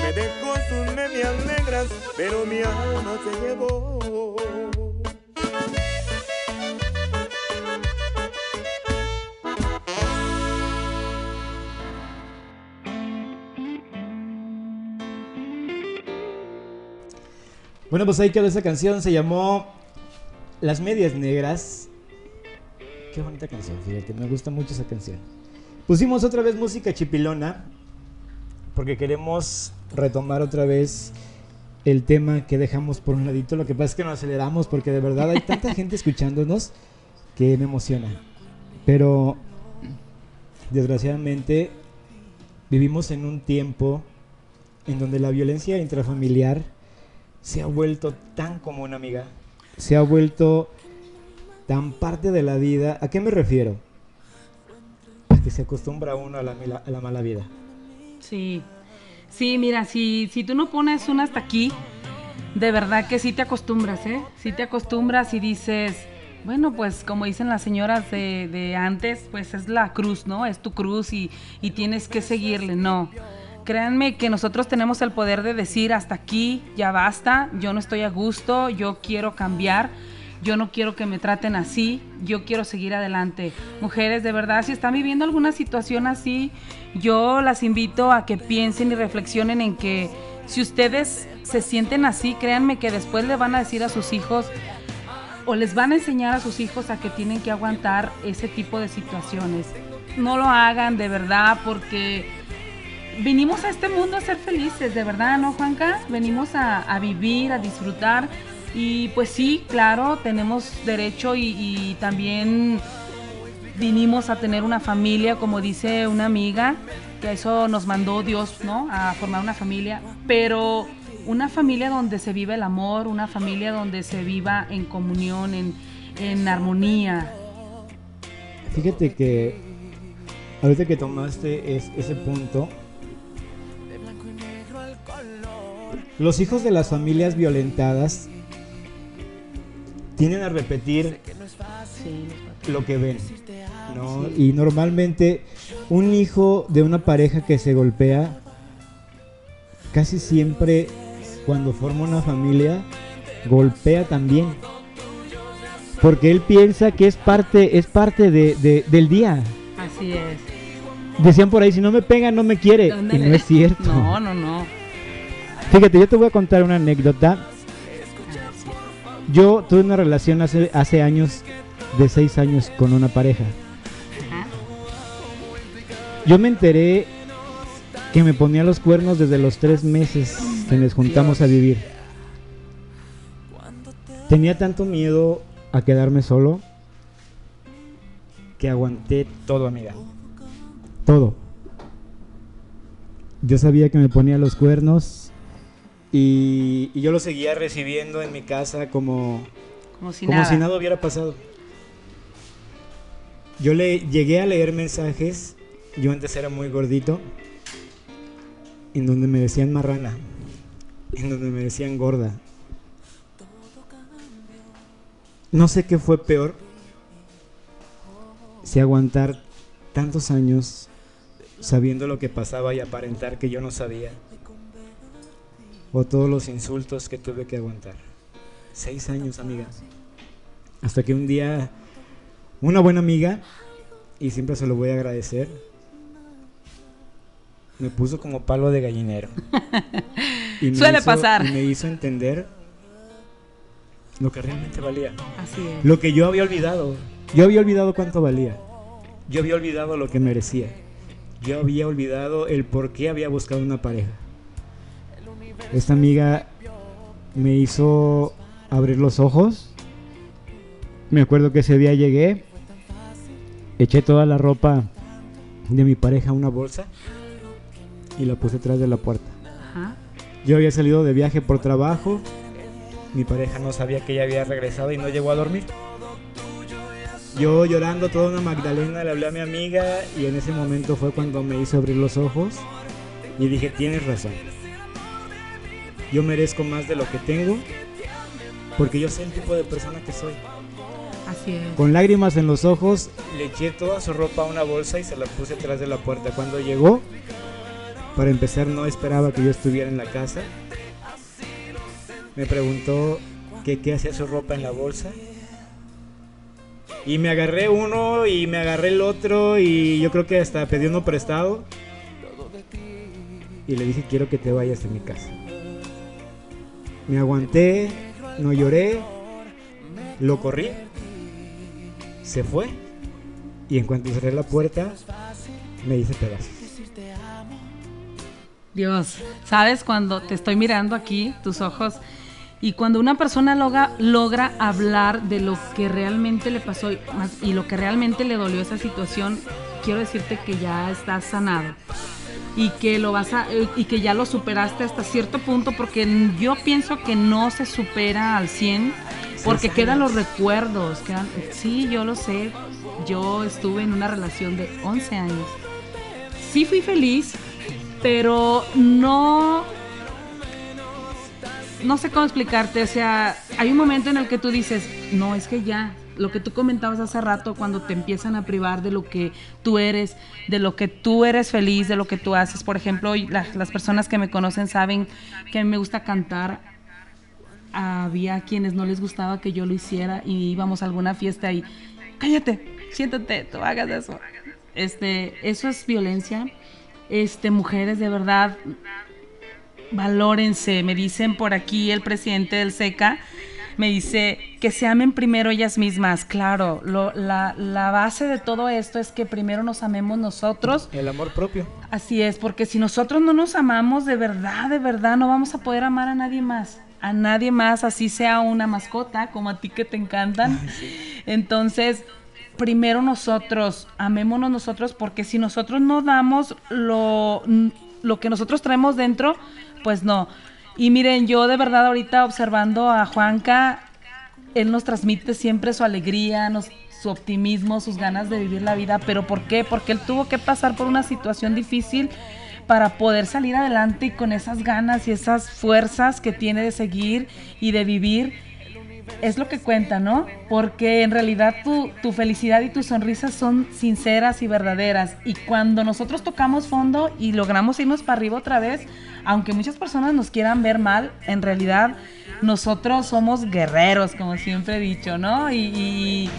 Me dejó sus medias negras, pero mi alma se llevó. Bueno, pues ahí quedó esa canción, se llamó Las Medias Negras. Qué bonita canción, fíjate, me gusta mucho esa canción. Pusimos otra vez música chipilona porque queremos retomar otra vez el tema que dejamos por un ladito. Lo que pasa es que nos aceleramos porque de verdad hay tanta gente escuchándonos que me emociona. Pero desgraciadamente vivimos en un tiempo en donde la violencia intrafamiliar se ha vuelto tan común, amiga. Se ha vuelto tan parte de la vida. ¿A qué me refiero? A que se acostumbra uno a la, a la mala vida. Sí, sí, mira, si, si tú no pones un hasta aquí, de verdad que sí te acostumbras, ¿eh? Sí te acostumbras y dices, bueno, pues como dicen las señoras de, de antes, pues es la cruz, ¿no? Es tu cruz y, y tienes que seguirle, no. Créanme que nosotros tenemos el poder de decir hasta aquí, ya basta, yo no estoy a gusto, yo quiero cambiar, yo no quiero que me traten así, yo quiero seguir adelante. Mujeres, de verdad, si están viviendo alguna situación así, yo las invito a que piensen y reflexionen en que si ustedes se sienten así, créanme que después le van a decir a sus hijos o les van a enseñar a sus hijos a que tienen que aguantar ese tipo de situaciones. No lo hagan de verdad porque vinimos a este mundo a ser felices, de verdad, ¿no, Juanca? Venimos a, vivir, a disfrutar. Y pues sí, claro, tenemos derecho y, también vinimos a tener una familia, como dice una amiga, que a eso nos mandó Dios, ¿no? A formar una familia, pero una familia donde se vive el amor, una familia donde se viva en comunión, en, en armonía. Fíjate que ahorita que tomaste es- ese punto, los hijos de las familias violentadas tienden a repetir lo que ven. ¿no? Y normalmente un hijo de una pareja que se golpea, casi siempre cuando forma una familia, golpea también. Porque él piensa que es parte, es parte de- de- del día. Así es. Decían por ahí, si no me pega, no me quiere. Y no es cierto. No, no, no. Fíjate, yo te voy a contar una anécdota. Yo tuve una relación hace, hace años, de seis años, con una pareja. Yo me enteré que me ponía los cuernos desde los tres meses que nos juntamos a vivir. Tenía tanto miedo a quedarme solo que aguanté todo, amiga. Todo. Yo sabía que me ponía los cuernos y, y yo lo seguía recibiendo en mi casa como, Como si como nada. si nada hubiera pasado. Yo le llegué a leer mensajes, yo antes era muy gordito, en donde me decían marrana, en donde me decían gorda. No sé qué fue peor, si aguantar tantos años sabiendo lo que pasaba y aparentar que yo no sabía, o todos los insultos que tuve que aguantar. Seis años, amiga. Hasta que un día una buena amiga, y siempre se lo voy a agradecer, me puso como palo de gallinero. Y me Suele hizo- pasar. Y me hizo entender lo que realmente valía. Así es. Lo que yo había olvidado. Yo había olvidado cuánto valía. Yo había olvidado lo que merecía. Yo había olvidado el por qué había buscado una pareja. Esta amiga me hizo abrir los ojos. Me acuerdo que ese día llegué, eché toda la ropa de mi pareja a una bolsa y la puse atrás de la puerta. Ajá. Yo había salido de viaje por trabajo. Mi pareja no sabía que ella había regresado y no llegó a dormir. Yo llorando toda una Magdalena le hablé a mi amiga y en ese momento fue cuando me hizo abrir los ojos y dije, tienes razón. Yo merezco más de lo que tengo porque yo sé el tipo de persona que soy. Así es. Con lágrimas en los ojos, le eché toda su ropa a una bolsa y se la puse atrás de la puerta. Cuando llegó, para empezar, no esperaba que yo estuviera en la casa. Me preguntó que qué hacía su ropa en la bolsa. Y me agarré uno y me agarré el otro y yo creo que hasta pedí uno prestado. Y le dije, quiero que te vayas de mi casa. Me aguanté, no lloré, lo corrí, se fue y en cuanto cerré la puerta me hice pedazos. Dios, sabes cuando te estoy mirando aquí, tus ojos, y cuando una persona logra, logra hablar de lo que realmente le pasó y, y lo que realmente le dolió esa situación, quiero decirte que ya estás sanado y que lo vas a y que ya lo superaste hasta cierto punto porque yo pienso que no se supera al 100 porque quedan los recuerdos, quedan sí, yo lo sé. Yo estuve en una relación de 11 años. Sí fui feliz, pero no no sé cómo explicarte, o sea, hay un momento en el que tú dices, no, es que ya, lo que tú comentabas hace rato, cuando te empiezan a privar de lo que tú eres, de lo que tú eres feliz, de lo que tú haces. Por ejemplo, la- las personas que me conocen saben que a mí me gusta cantar. Había quienes no les gustaba que yo lo hiciera y íbamos a alguna fiesta y cállate, siéntate, tú hagas eso. Este, eso es violencia. Este, mujeres de verdad, valórense. Me dicen por aquí el presidente del SECA, me dice que se amen primero ellas mismas. Claro, lo- la, la base de todo esto es que primero nos amemos nosotros. El amor propio. Así es, porque si nosotros no nos amamos de verdad, de verdad, no vamos a poder amar a nadie más. A nadie más, así sea una mascota, como a ti que te encantan. Entonces, primero nosotros, amémonos nosotros, porque si nosotros no damos lo, lo que nosotros traemos dentro, pues no. Y miren, yo de verdad ahorita observando a Juanca, él nos transmite siempre su alegría, su optimismo, sus ganas de vivir la vida. ¿Pero por qué? Porque él tuvo que pasar por una situación difícil para poder salir adelante y con esas ganas y esas fuerzas que tiene de seguir y de vivir. Es lo que cuenta, ¿no? Porque en realidad tu, tu felicidad y tus sonrisas son sinceras y verdaderas. Y cuando nosotros tocamos fondo y logramos irnos para arriba otra vez, aunque muchas personas nos quieran ver mal, en realidad nosotros somos guerreros, como siempre he dicho, ¿no? Y,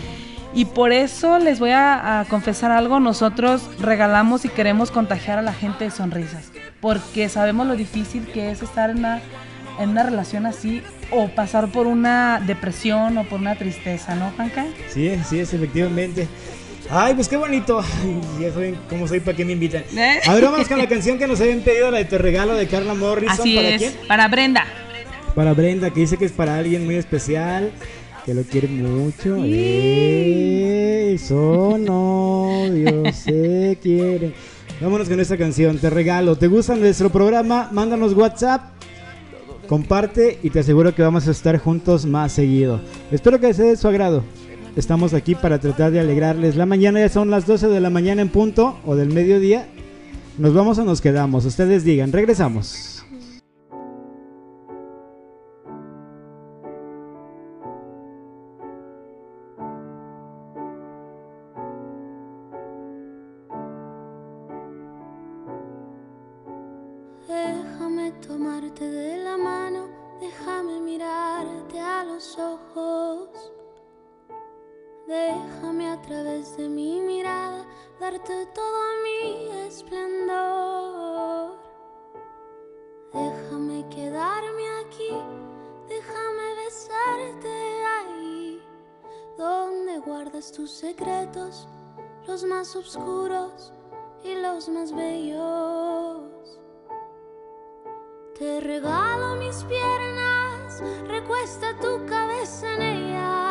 por eso les voy a, confesar algo, nosotros regalamos y queremos contagiar a la gente de sonrisas, porque sabemos lo difícil que es estar en una, relación así o pasar por una depresión o por una tristeza, ¿no, Juanca? Sí, sí, efectivamente. Ay, pues qué bonito. Ay, ya saben cómo soy, ¿para qué me invitan? ¿Eh? A ver, vamos con la canción que nos habían pedido, la de Te Regalo de Carla Morrison. Así ¿Para es, quién? para Brenda. Para Brenda, que dice que es para alguien muy especial, que lo quiere mucho. Ey, son novios, se quieren. Vámonos con esta canción, Te Regalo. ¿Te gusta nuestro programa? Mándanos WhatsApp. Comparte y te aseguro que vamos a estar juntos más seguido. Espero que sea de su agrado. Estamos aquí para tratar de alegrarles la mañana. Ya son las 12 de la mañana en punto o del mediodía. ¿Nos vamos o nos quedamos? Ustedes digan. Regresamos. Darte todo mi esplendor. Déjame quedarme aquí, déjame besarte ahí, donde guardas tus secretos, los más oscuros y los más bellos. Te regalo mis piernas, recuesta tu cabeza en ellas.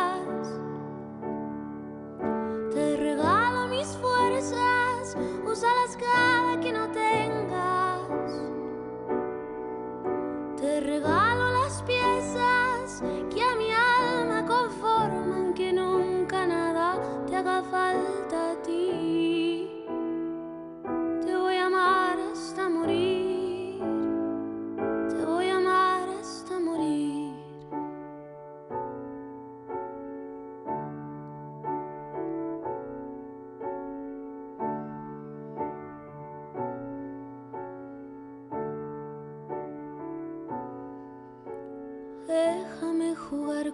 Fuerzas, úsalas cada que no tengas. Te regalo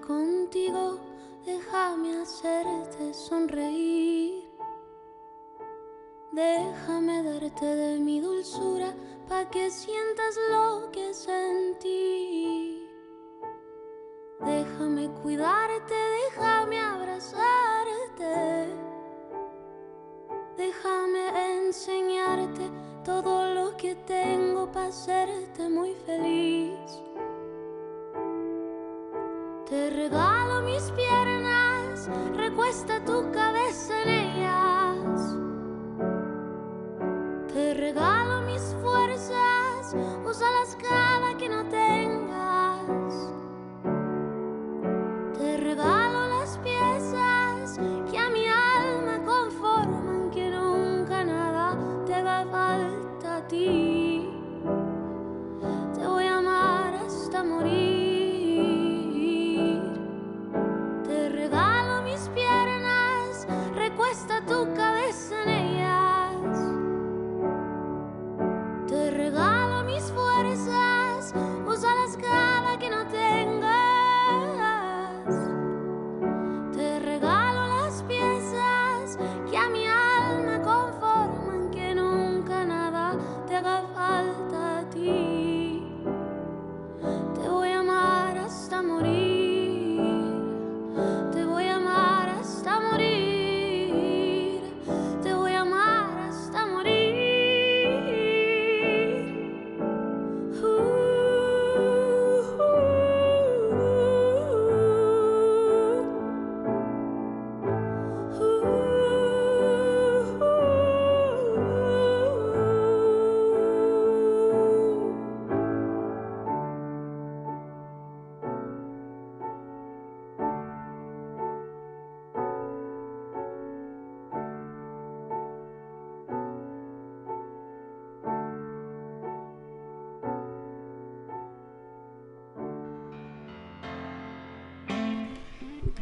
contigo, déjame hacerte sonreír. Déjame darte de mi dulzura pa' que sientas lo que sentí. Déjame cuidarte, déjame abrazarte. Déjame enseñarte todo lo que tengo para hacerte muy feliz. Te regalo mis piernas, recuesta tu cabeza en ellas. Te regalo mis fuerzas, úsalas cada que no tengas.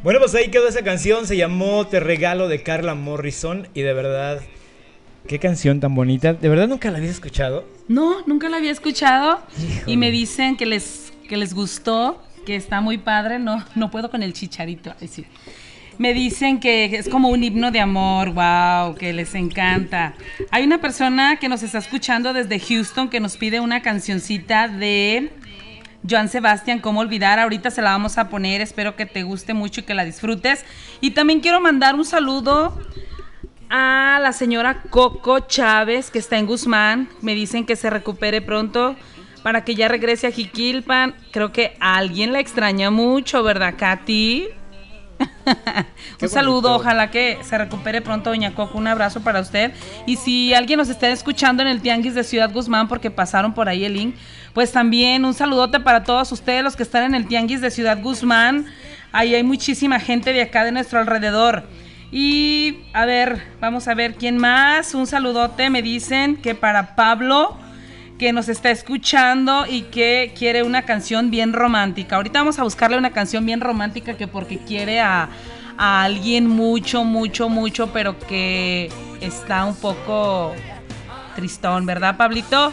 Bueno, pues ahí quedó esa canción, se llamó Te Regalo de Carla Morrison y de verdad, qué canción tan bonita. ¿De verdad nunca la habías escuchado? No, nunca la había escuchado y me dicen que les, que les gustó, que está muy padre. No, no puedo con el chicharito. Ay, sí. Me dicen que es como un himno de amor, wow, que les encanta. Hay una persona que nos está escuchando desde Houston que nos pide una cancioncita de Joan Sebastián, ¿cómo olvidar? Ahorita se la vamos a poner, espero que te guste mucho y que la disfrutes. Y también quiero mandar un saludo a la señora Coco Chávez, que está en Guzmán. Me dicen que se recupere pronto para que ya regrese a Jiquilpan. Creo que alguien la extraña mucho, ¿verdad, Katy? un saludo, ojalá que se recupere pronto, doña Coco. Un abrazo para usted. Y si alguien nos está escuchando en el Tianguis de Ciudad Guzmán, porque pasaron por ahí el link, pues también un saludote para todos ustedes, los que están en el Tianguis de Ciudad Guzmán. Ahí hay muchísima gente de acá de nuestro alrededor. Y a ver, vamos a ver quién más. Un saludote, me dicen que para Pablo, que nos está escuchando y que quiere una canción bien romántica. Ahorita vamos a buscarle una canción bien romántica que porque quiere a, a alguien mucho, mucho, mucho, pero que está un poco tristón, ¿verdad, Pablito?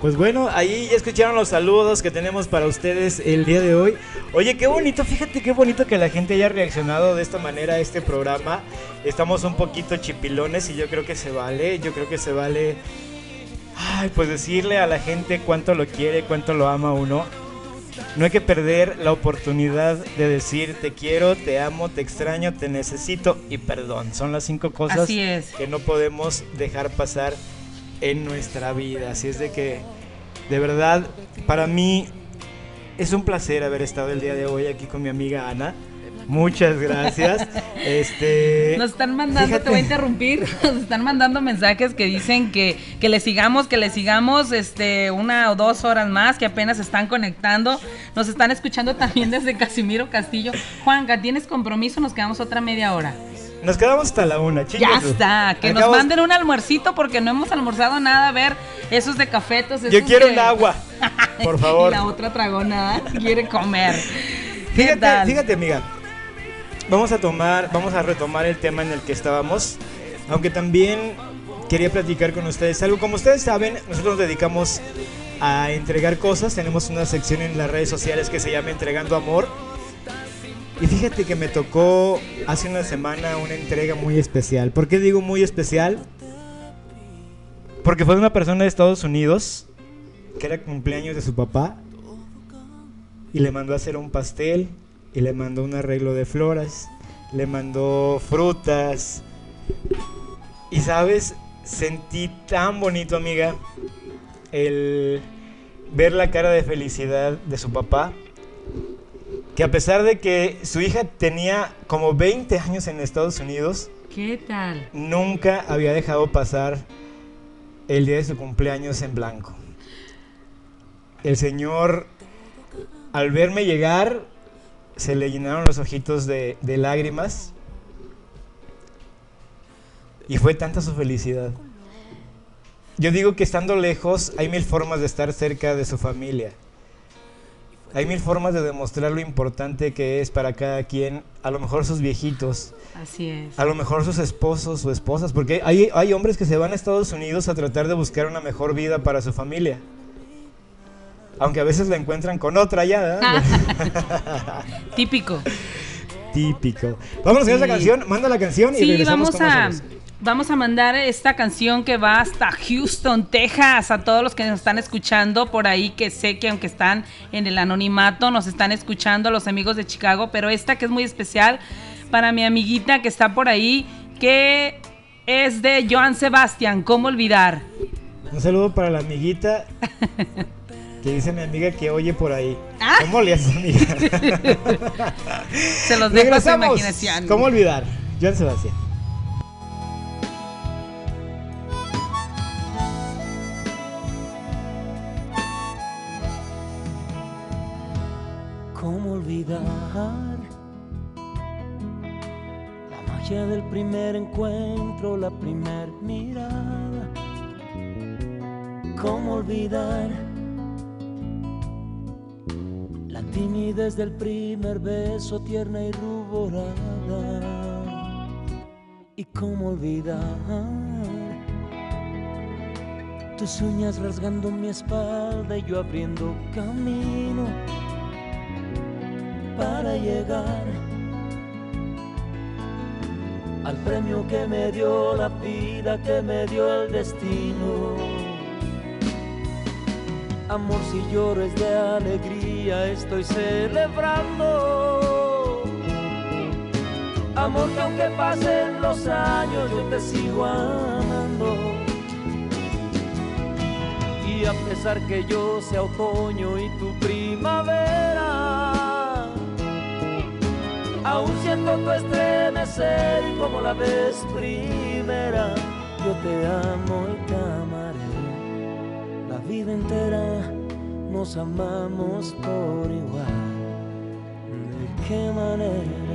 Pues bueno, ahí ya escucharon los saludos que tenemos para ustedes el día de hoy. Oye, qué bonito, fíjate qué bonito que la gente haya reaccionado de esta manera a este programa. Estamos un poquito chipilones y yo creo que se vale, yo creo que se vale, ay, pues decirle a la gente cuánto lo quiere, cuánto lo ama uno. No hay que perder la oportunidad de decir te quiero, te amo, te extraño, te necesito y perdón. Son las cinco cosas Así es. que no podemos dejar pasar en nuestra vida. Así es de que, de verdad, para mí es un placer haber estado el día de hoy aquí con mi amiga Ana. Muchas gracias. este, Nos están mandando, te voy a interrumpir, nos están mandando mensajes que dicen que, que le sigamos, que le sigamos este, una o dos horas más, que apenas están conectando. Nos están escuchando también desde Casimiro Castillo. Juanca, ¿tienes compromiso? Nos quedamos otra media hora. Nos quedamos hasta la una, Ya chicos. está, que nos manden un almuercito porque no hemos almorzado nada. A ver, esos de cafetos. Yo esos quiero de- un agua, por Y favor. la otra tragó nada, quiere comer. ¿Qué Fíjate, tal? fíjate, amiga. Vamos a tomar, vamos a retomar el tema en el que estábamos. Aunque también quería platicar con ustedes algo. Como ustedes saben, nosotros nos dedicamos a entregar cosas. Tenemos una sección en las redes sociales que se llama Entregando Amor. Y fíjate que me tocó hace una semana una entrega muy especial. ¿Por qué digo muy especial? Porque fue una persona de Estados Unidos que era cumpleaños de su papá y le mandó a hacer un pastel y le mandó un arreglo de flores, le mandó frutas. Y sabes, sentí tan bonito, amiga, el ver la cara de felicidad de su papá, que a pesar de que su hija tenía como 20 años en Estados Unidos, ¿Qué tal? nunca había dejado pasar el día de su cumpleaños en blanco. El señor, al verme llegar, se le llenaron los ojitos de, de lágrimas. Y fue tanta su felicidad. Yo digo que estando lejos hay mil formas de estar cerca de su familia. Hay mil formas de demostrar lo importante que es para cada quien, a lo mejor sus viejitos, Así es. a lo mejor sus esposos o esposas, porque hay, hay hombres que se van a Estados Unidos a tratar de buscar una mejor vida para su familia. Aunque a veces la encuentran con otra ya, ¿verdad? Típico. Típico. Vámonos con esa Sí. canción, manda la canción y Sí, regresamos vamos con a, solos. Vamos a mandar esta canción que va hasta Houston, Texas, a todos los que nos están escuchando por ahí, que sé que aunque están en el anonimato, nos están escuchando los amigos de Chicago, pero esta que es muy especial para mi amiguita que está por ahí, que es de Joan Sebastián, ¿cómo olvidar? Un saludo para la amiguita que dice mi amiga que oye por ahí. Ah. ¿Cómo le haces, amiga? Se los dejo a su imaginación. ¿Cómo olvidar? Joan Sebastián. Olvidar la magia del primer encuentro, la primer mirada? ¿Cómo olvidar la timidez del primer beso, tierna y ruborada? ¿Y cómo olvidar tus uñas rasgando mi espalda y yo abriendo camino? Para llegar al premio que me dio la vida, que me dio el destino. Amor, si lloro es de alegría, estoy celebrando. Amor, que aunque pasen los años, yo te sigo amando. Y a pesar que yo sea otoño y tu primavera, aún siento tu estremecer como la vez primera, yo te amo y te amaré. La vida entera nos amamos por igual. ¿De qué manera?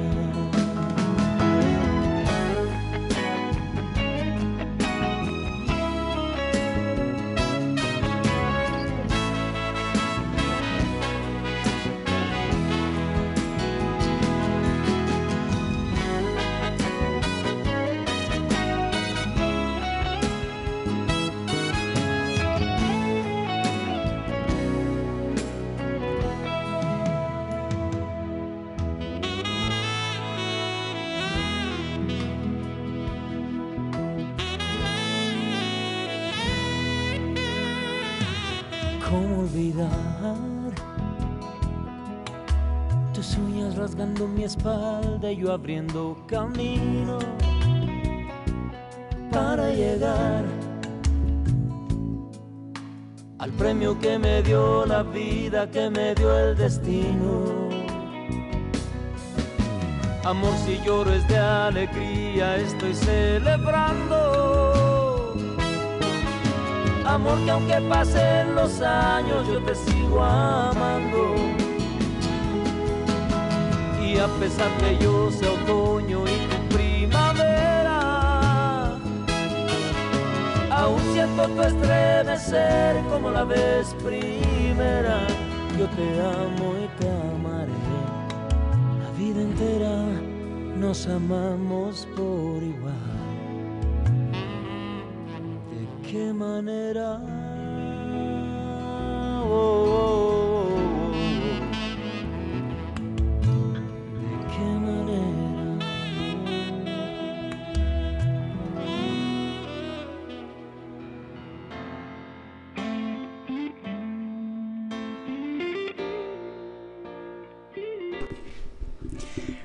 Abriendo camino para llegar al premio que me dio la vida, que me dio el destino? Amor, si lloro es de alegría, estoy celebrando. Amor, que aunque pasen los años, yo te sigo amando. A pesar que yo sea otoño y tu primavera, aún siento tu estremecer como la vez primera. Yo te amo y te amaré. La vida entera nos amamos por igual. ¿De qué manera? Oh, oh, oh,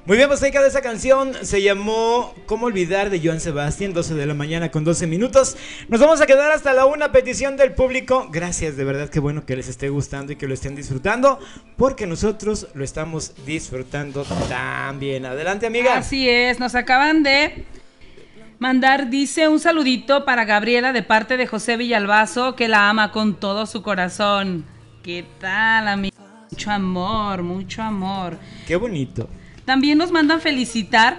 Muy bien, pues ahí queda esa canción. Se llamó ¿Cómo olvidar? de Joan Sebastián, 12 de la mañana con 12 minutos. Nos vamos a quedar hasta la una petición del público. Gracias, de verdad, qué bueno que les esté gustando y que lo estén disfrutando, porque nosotros lo estamos disfrutando también. Adelante, amiga. Así es, nos acaban de mandar, dice un saludito para Gabriela de parte de José Villalbazo, que la ama con todo su corazón. ¿Qué tal, amiga? Mucho amor, mucho amor. Qué bonito. También nos mandan felicitar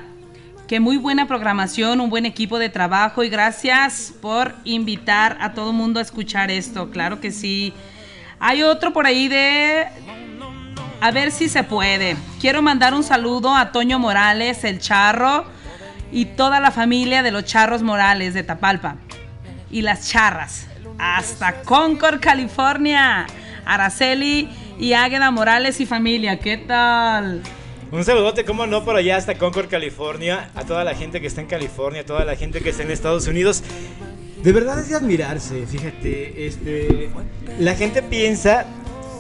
que muy buena programación, un buen equipo de trabajo y gracias por invitar a todo mundo a escuchar esto. Claro que sí. Hay otro por ahí de A ver si se puede. Quiero mandar un saludo a Toño Morales, el charro, y toda la familia de los charros Morales de Tapalpa. Y las charras. Hasta Concord, California. Araceli y Águeda Morales y familia. ¿Qué tal? Un saludote, cómo no, por allá hasta Concord, California, a toda la gente que está en California, a toda la gente que está en Estados Unidos. De verdad es de admirarse, fíjate, este, la gente piensa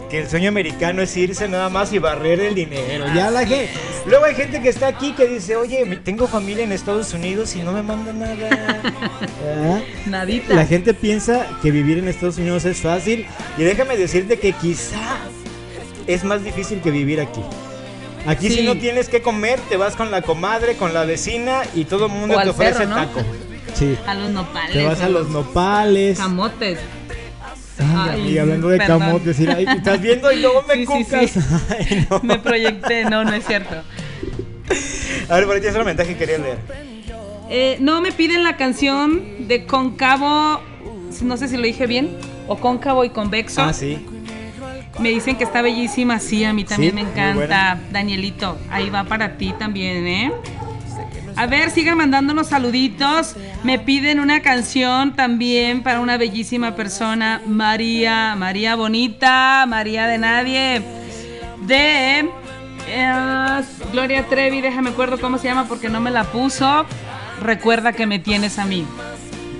que el sueño americano es irse nada más y barrer el dinero. Ya la gente, luego hay gente que está aquí que dice, oye, tengo familia en Estados Unidos y no me manda nada. ¿Ah? Nadita. La gente piensa que vivir en Estados Unidos es fácil y déjame decirte que quizá es más difícil que vivir aquí. Aquí si no tienes que comer, te vas con la comadre, con la vecina y todo el mundo O te ofrece perro, ¿no? taco. Sí. A los nopales. Te vas a los nopales. Camotes. Ay, y hablando de perdón. camotes, te estás viendo y luego me Sí, cucas. sí. Ay, no. Me proyecté, no, no es cierto. A ver, por ahí tienes otro mensaje que quería leer. Eh, no me piden la canción de Cóncavo, no sé si lo dije bien, o Cóncavo y Convexo. Ah, sí. Me dicen que está bellísima, sí, a mí también Sí, me encanta. Danielito, ahí va para ti también, ¿eh? A ver, sigan mandándonos saluditos. Me piden una canción también para una bellísima persona, María, María Bonita, María de Nadie, de eh, Gloria Trevi, déjame acuerdo cómo se llama porque no me la puso. Recuerda que me tienes a mí.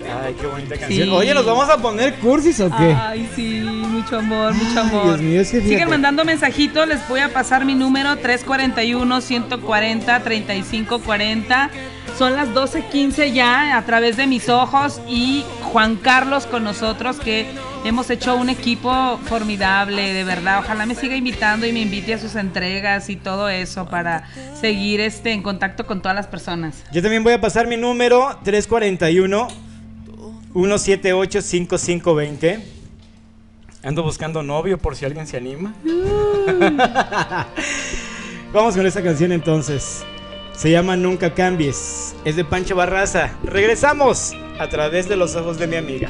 Ay, qué bonita canción. Sí. Oye, ¿nos vamos a poner cursis o qué? Ay, sí, mucho amor, mucho amor. Dios mío, es que. Sigan mandando mensajitos, les voy a pasar mi número 341-140-3540. Son las 12.15 ya a través de mis ojos y Juan Carlos con nosotros que hemos hecho un equipo formidable, de verdad. Ojalá me siga invitando y me invite a sus entregas y todo eso para seguir este, en contacto con todas las personas. Yo también voy a pasar mi número 341 178 5520. Ando buscando novio por si alguien se anima. Vamos con esta canción entonces. Se llama Nunca cambies. Es de Pancho Barraza. Regresamos a través de los ojos de mi amiga.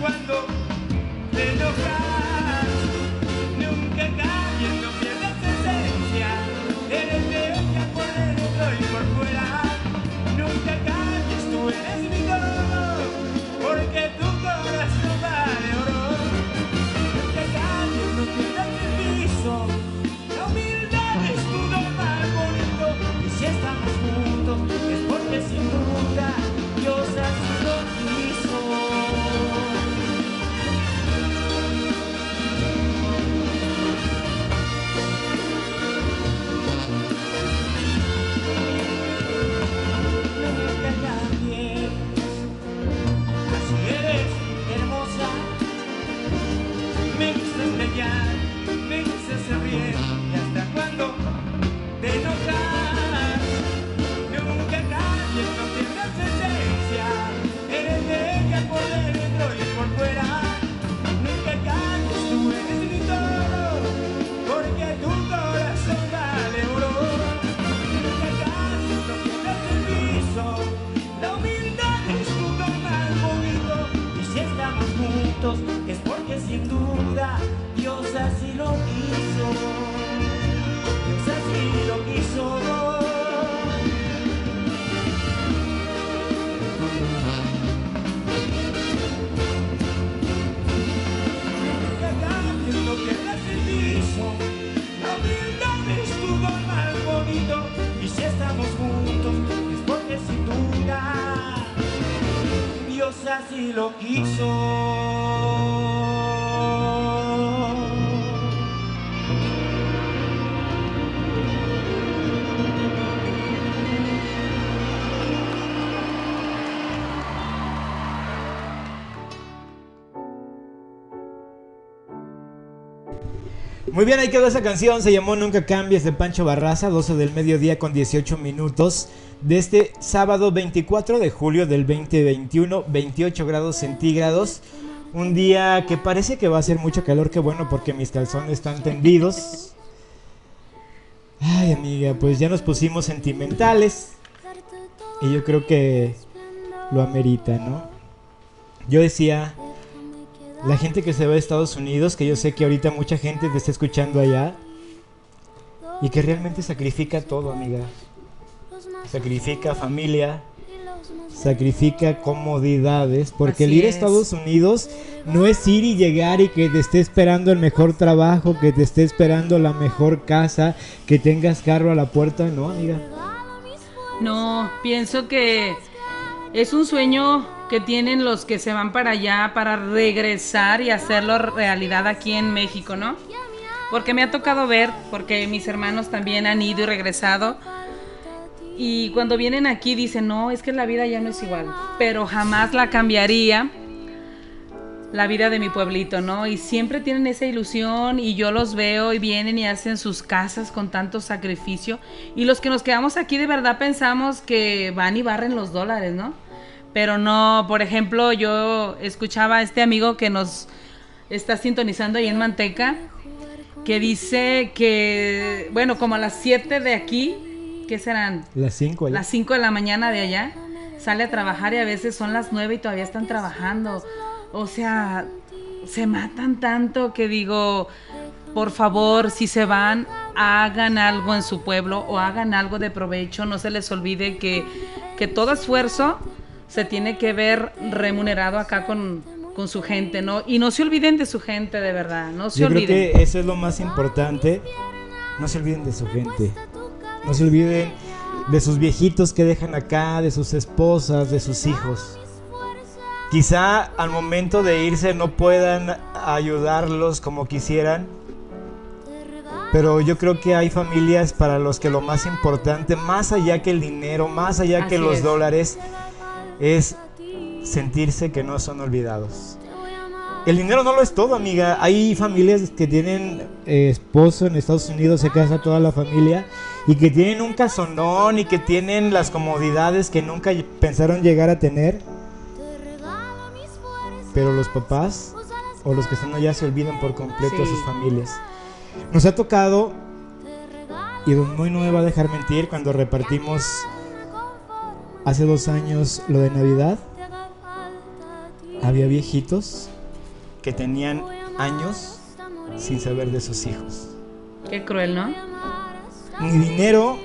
cuando te enojas. callar, me dices sonríe y hasta cuándo te enojas. Dios así lo quiso, Dios así lo quiso. Lo que recibizo, la verdad estuvo mal bonito y si estamos juntos es porque sin duda Dios así lo quiso. Muy bien, ahí quedó esa canción. Se llamó Nunca Cambies de Pancho Barraza, 12 del mediodía con 18 minutos. De este sábado 24 de julio del 2021, 28 grados centígrados. Un día que parece que va a ser mucho calor, que bueno, porque mis calzones están tendidos. Ay, amiga, pues ya nos pusimos sentimentales. Y yo creo que lo amerita, ¿no? Yo decía, la gente que se va a Estados Unidos, que yo sé que ahorita mucha gente te está escuchando allá, y que realmente sacrifica todo, amiga. Sacrifica familia, sacrifica comodidades, porque el ir a es. Estados Unidos no es ir y llegar y que te esté esperando el mejor trabajo, que te esté esperando la mejor casa, que tengas carro a la puerta, no, amiga. No, pienso que es un sueño que tienen los que se van para allá para regresar y hacerlo realidad aquí en México, ¿no? Porque me ha tocado ver, porque mis hermanos también han ido y regresado. Y cuando vienen aquí dicen, no, es que la vida ya no es igual. Pero jamás la cambiaría la vida de mi pueblito, ¿no? Y siempre tienen esa ilusión y yo los veo y vienen y hacen sus casas con tanto sacrificio. Y los que nos quedamos aquí de verdad pensamos que van y barren los dólares, ¿no? Pero no, por ejemplo, yo escuchaba a este amigo que nos está sintonizando ahí en Manteca, que dice que, bueno, como a las 7 de aquí, ¿qué serán? Las 5 Las 5 de la mañana de allá, sale a trabajar y a veces son las 9 y todavía están trabajando. O sea, se matan tanto que digo, por favor, si se van, hagan algo en su pueblo o hagan algo de provecho. No se les olvide que, que todo esfuerzo se tiene que ver remunerado acá con, con su gente, ¿no? Y no se olviden de su gente, de verdad, no se Yo creo olviden. que eso es lo más importante. No se olviden de su gente. No se olviden de sus viejitos que dejan acá, de sus esposas, de sus hijos. Quizá al momento de irse no puedan ayudarlos como quisieran. Pero yo creo que hay familias para los que lo más importante, más allá que el dinero, más allá que los es. dólares, es sentirse que no son olvidados. El dinero no lo es todo, amiga. Hay familias que tienen eh, esposo en Estados Unidos, se casa toda la familia y que tienen un casonón y que tienen las comodidades que nunca pensaron llegar a tener. Pero los papás o los que están allá se olvidan por completo Sí. sus familias. Nos ha tocado, y Moy no me va a dejar mentir, cuando repartimos hace dos años lo de Navidad, había viejitos que tenían años sin saber de sus hijos. Qué cruel, ¿no? Ni dinero,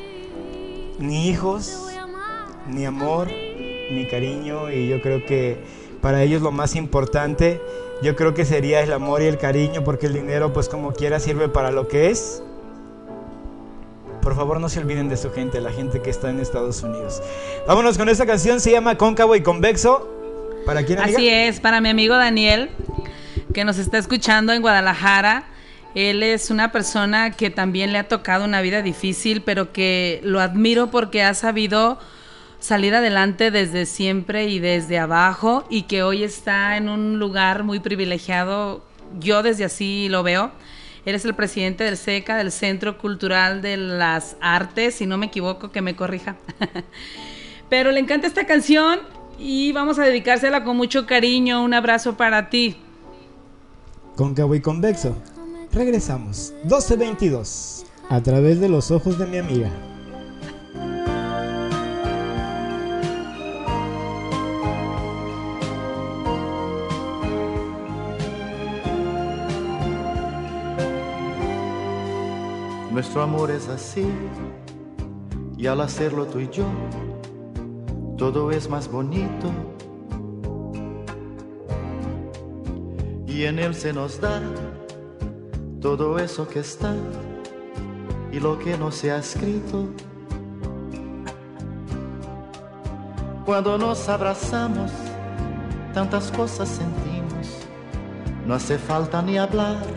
ni hijos, ni amor, ni cariño. Y yo creo que para ellos lo más importante, yo creo que sería el amor y el cariño, porque el dinero pues como quiera sirve para lo que es. Por favor no se olviden de su gente, la gente que está en Estados Unidos. Vámonos con esta canción, se llama Cóncavo y Convexo. ¿Para quién, amiga? Así es, para mi amigo Daniel, que nos está escuchando en Guadalajara. Él es una persona que también le ha tocado una vida difícil, pero que lo admiro porque ha sabido salir adelante desde siempre y desde abajo y que hoy está en un lugar muy privilegiado. Yo desde así lo veo. Él es el presidente del SECA, del Centro Cultural de las Artes, si no me equivoco, que me corrija. Pero le encanta esta canción y vamos a dedicársela con mucho cariño. Un abrazo para ti. Cóncavo y Convexo. Regresamos. 12.22. A través de los ojos de mi amiga. Nuestro amor es así y al hacerlo tú y yo, todo es más bonito. Y en él se nos da todo eso que está y lo que no se ha escrito. Cuando nos abrazamos, tantas cosas sentimos, no hace falta ni hablar.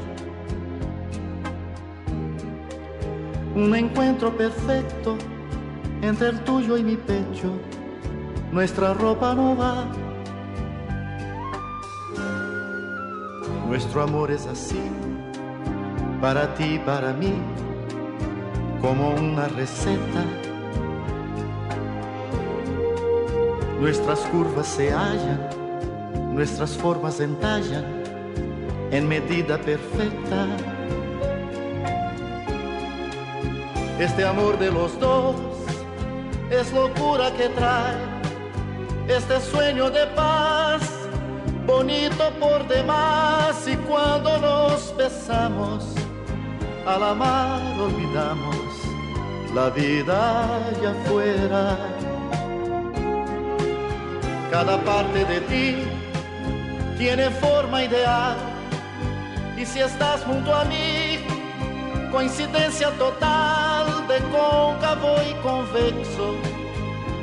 Un encuentro perfecto entre el tuyo y mi pecho, nuestra ropa no va. Nuestro amor es así, para ti y para mí, como una receta. Nuestras curvas se hallan, nuestras formas entallan en medida perfecta. Este amor de los dos es locura que trae este sueño de paz, bonito por demás. Y cuando nos besamos, al amar olvidamos la vida allá afuera. Cada parte de ti tiene forma ideal. Y si estás junto a mí, coincidencia total de cóncavo y convexo.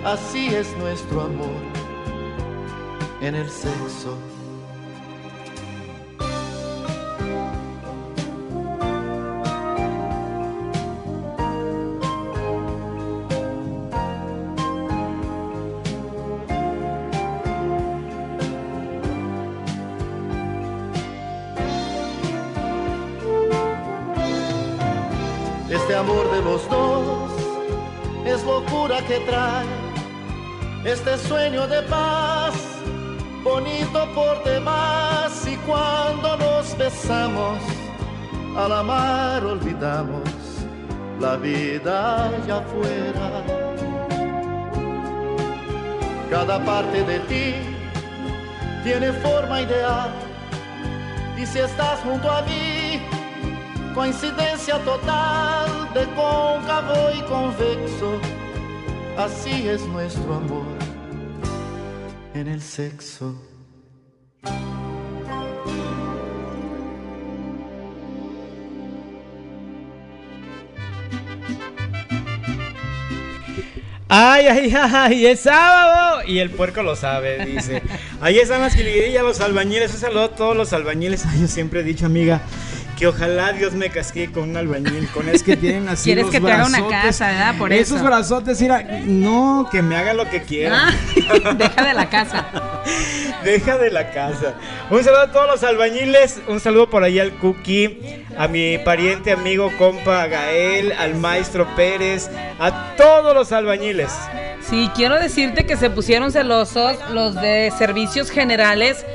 Así es nuestro amor en el sexo. De paz, bonito por demás. Y cuando nos besamos, al amar olvidamos la vida allá afuera. Cada parte de ti tiene forma ideal. Y si estás junto a mí, coincidencia total de cóncavo y convexo. Así es nuestro amor en el sexo. Ay, ay, ay, es sábado. Y el puerco lo sabe, dice. Ahí están las jilguerillas, los albañiles. Un saludo a todos los albañiles. Ay, yo siempre he dicho, amiga, que ojalá Dios me casque con un albañil. Con es que tienen así. Quieres los que te haga una brazotes. casa, ¿verdad? Por Esos eso. brazotes, mira, no, que me haga lo que quiera. Ah, deja de la casa. Deja de la casa. Un saludo a todos los albañiles. Un saludo por ahí al Cookie, a mi pariente, amigo, compa, Gael, al maestro Pérez, a todos los albañiles. Sí, quiero decirte que se pusieron celosos los de servicios generales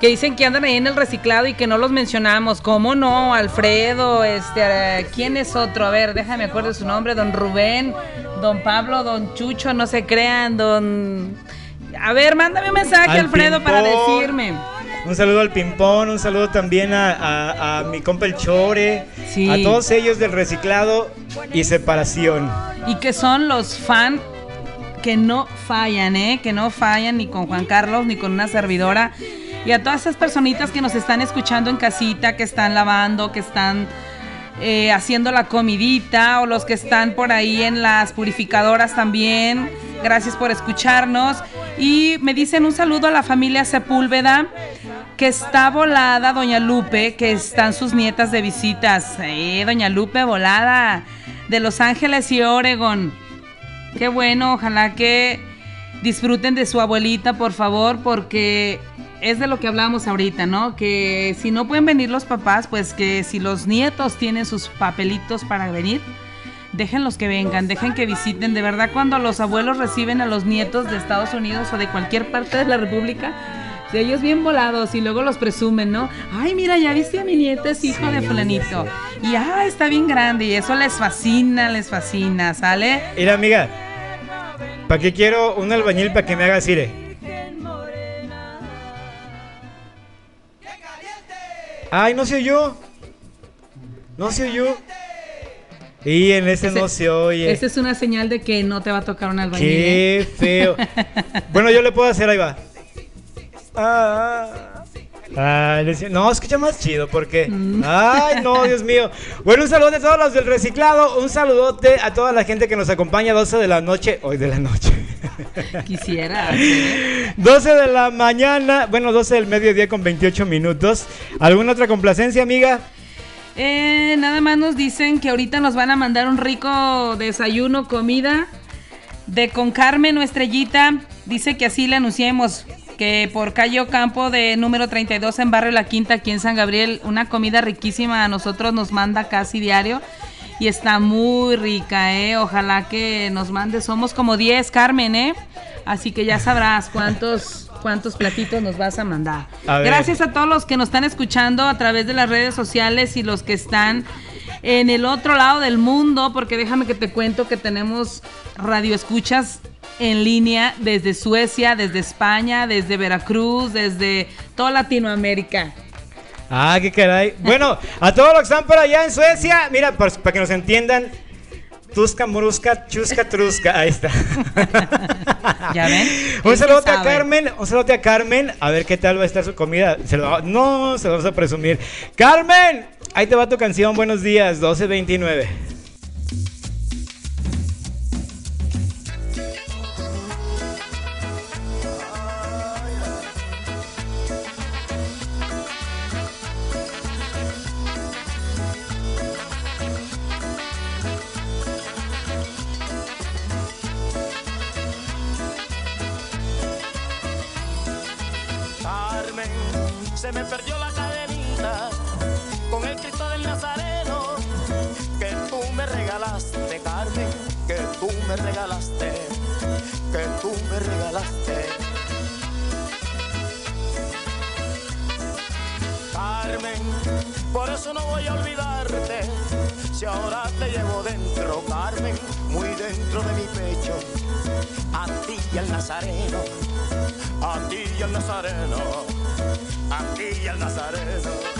que dicen que andan ahí en el reciclado y que no los mencionamos. ¿Cómo no? Alfredo, este, ¿quién es otro? A ver, déjame acuerdo su nombre, don Rubén, don Pablo, don Chucho, no se crean, don... A ver, mándame un mensaje, Al Alfredo, para decirme. Un saludo al Pimpón, un saludo también a, a- a mi compa el Chore, Sí. a todos ellos del reciclado y separación. Y que son los fan que no fallan, ¿eh? Que no fallan ni con Juan Carlos ni con una servidora. Y a todas esas personitas que nos están escuchando en casita, que están lavando, que están eh, haciendo la comidita o los que están por ahí en las purificadoras también. Gracias por escucharnos. Y me dicen un saludo a la familia Sepúlveda, que está volada, doña Lupe, que están sus nietas de visitas. Eh, doña Lupe volada, de Los Ángeles y Oregon. Qué bueno, ojalá que disfruten de su abuelita, por favor, porque es de lo que hablamos ahorita, ¿no? Que si no pueden venir los papás, pues que si los nietos tienen sus papelitos para venir, déjenlos que vengan, dejen que visiten. De verdad, cuando los abuelos reciben a los nietos de Estados Unidos o de cualquier parte de la República, ellos bien volados y luego los presumen, ¿no? Ay, mira, ya viste a mi nieto, es hijo de fulanito. Y ah, está bien grande y eso les fascina, les fascina, ¿sale? Mira, amiga, ¿para qué quiero un albañil para que me haga cire? Ay, no se oyó. No se oyó. Y en ese, no se oye. Esa es una señal de que no te va a tocar un albañil. Qué ¿eh? feo. bueno, yo le puedo hacer, ahí va. Ah, ah. No, escucha más chido porque. Ay, no, Dios mío. Bueno, un saludote a todos los del reciclado. Un saludote a toda la gente que nos acompaña a 12 de la noche. Hoy de la noche. Quisiera. ¿eh? 12 de la mañana. Bueno, 12 del mediodía con 28 minutos. ¿Alguna otra complacencia, amiga? Eh, nada más nos dicen que ahorita nos van a mandar un rico desayuno, comida de con Carmen o Estrellita. Dice que así le anunciemos que por calle Ocampo de número 32 en Barrio La Quinta, aquí en San Gabriel, una comida riquísima a nosotros nos manda casi diario y está muy rica, ¿eh? Ojalá que nos mande, somos como 10, Carmen, ¿eh? Así que ya sabrás cuántos, cuántos platitos nos vas a mandar. A. Gracias a todos los que nos están escuchando a través de las redes sociales y los que están en el otro lado del mundo, porque déjame que te cuento que tenemos radioescuchas en línea desde Suecia, desde España, desde Veracruz, desde toda Latinoamérica. Ah, qué caray. Bueno, a todos los que están por allá en Suecia, mira, para, para que nos entiendan. Tusca, Morusca, Chusca, Trusca. Ahí está. ¿Ya ven? Un saludo a. Carmen, un saludo a Carmen. A ver qué tal va a estar su comida. Se lo- no, se lo vamos a presumir. Carmen, ahí te va tu canción. Buenos días, 1229. Me perdió la cadenita con el Cristo del Nazareno que tú me regalaste, Carmen, que tú me regalaste, que tú me regalaste. Carmen, por eso no voy a olvidarte, si ahora te llevo dentro, Carmen, muy dentro de mi pecho, a ti y al Nazareno a ti y al Nazareno, a ti y al Nazareno.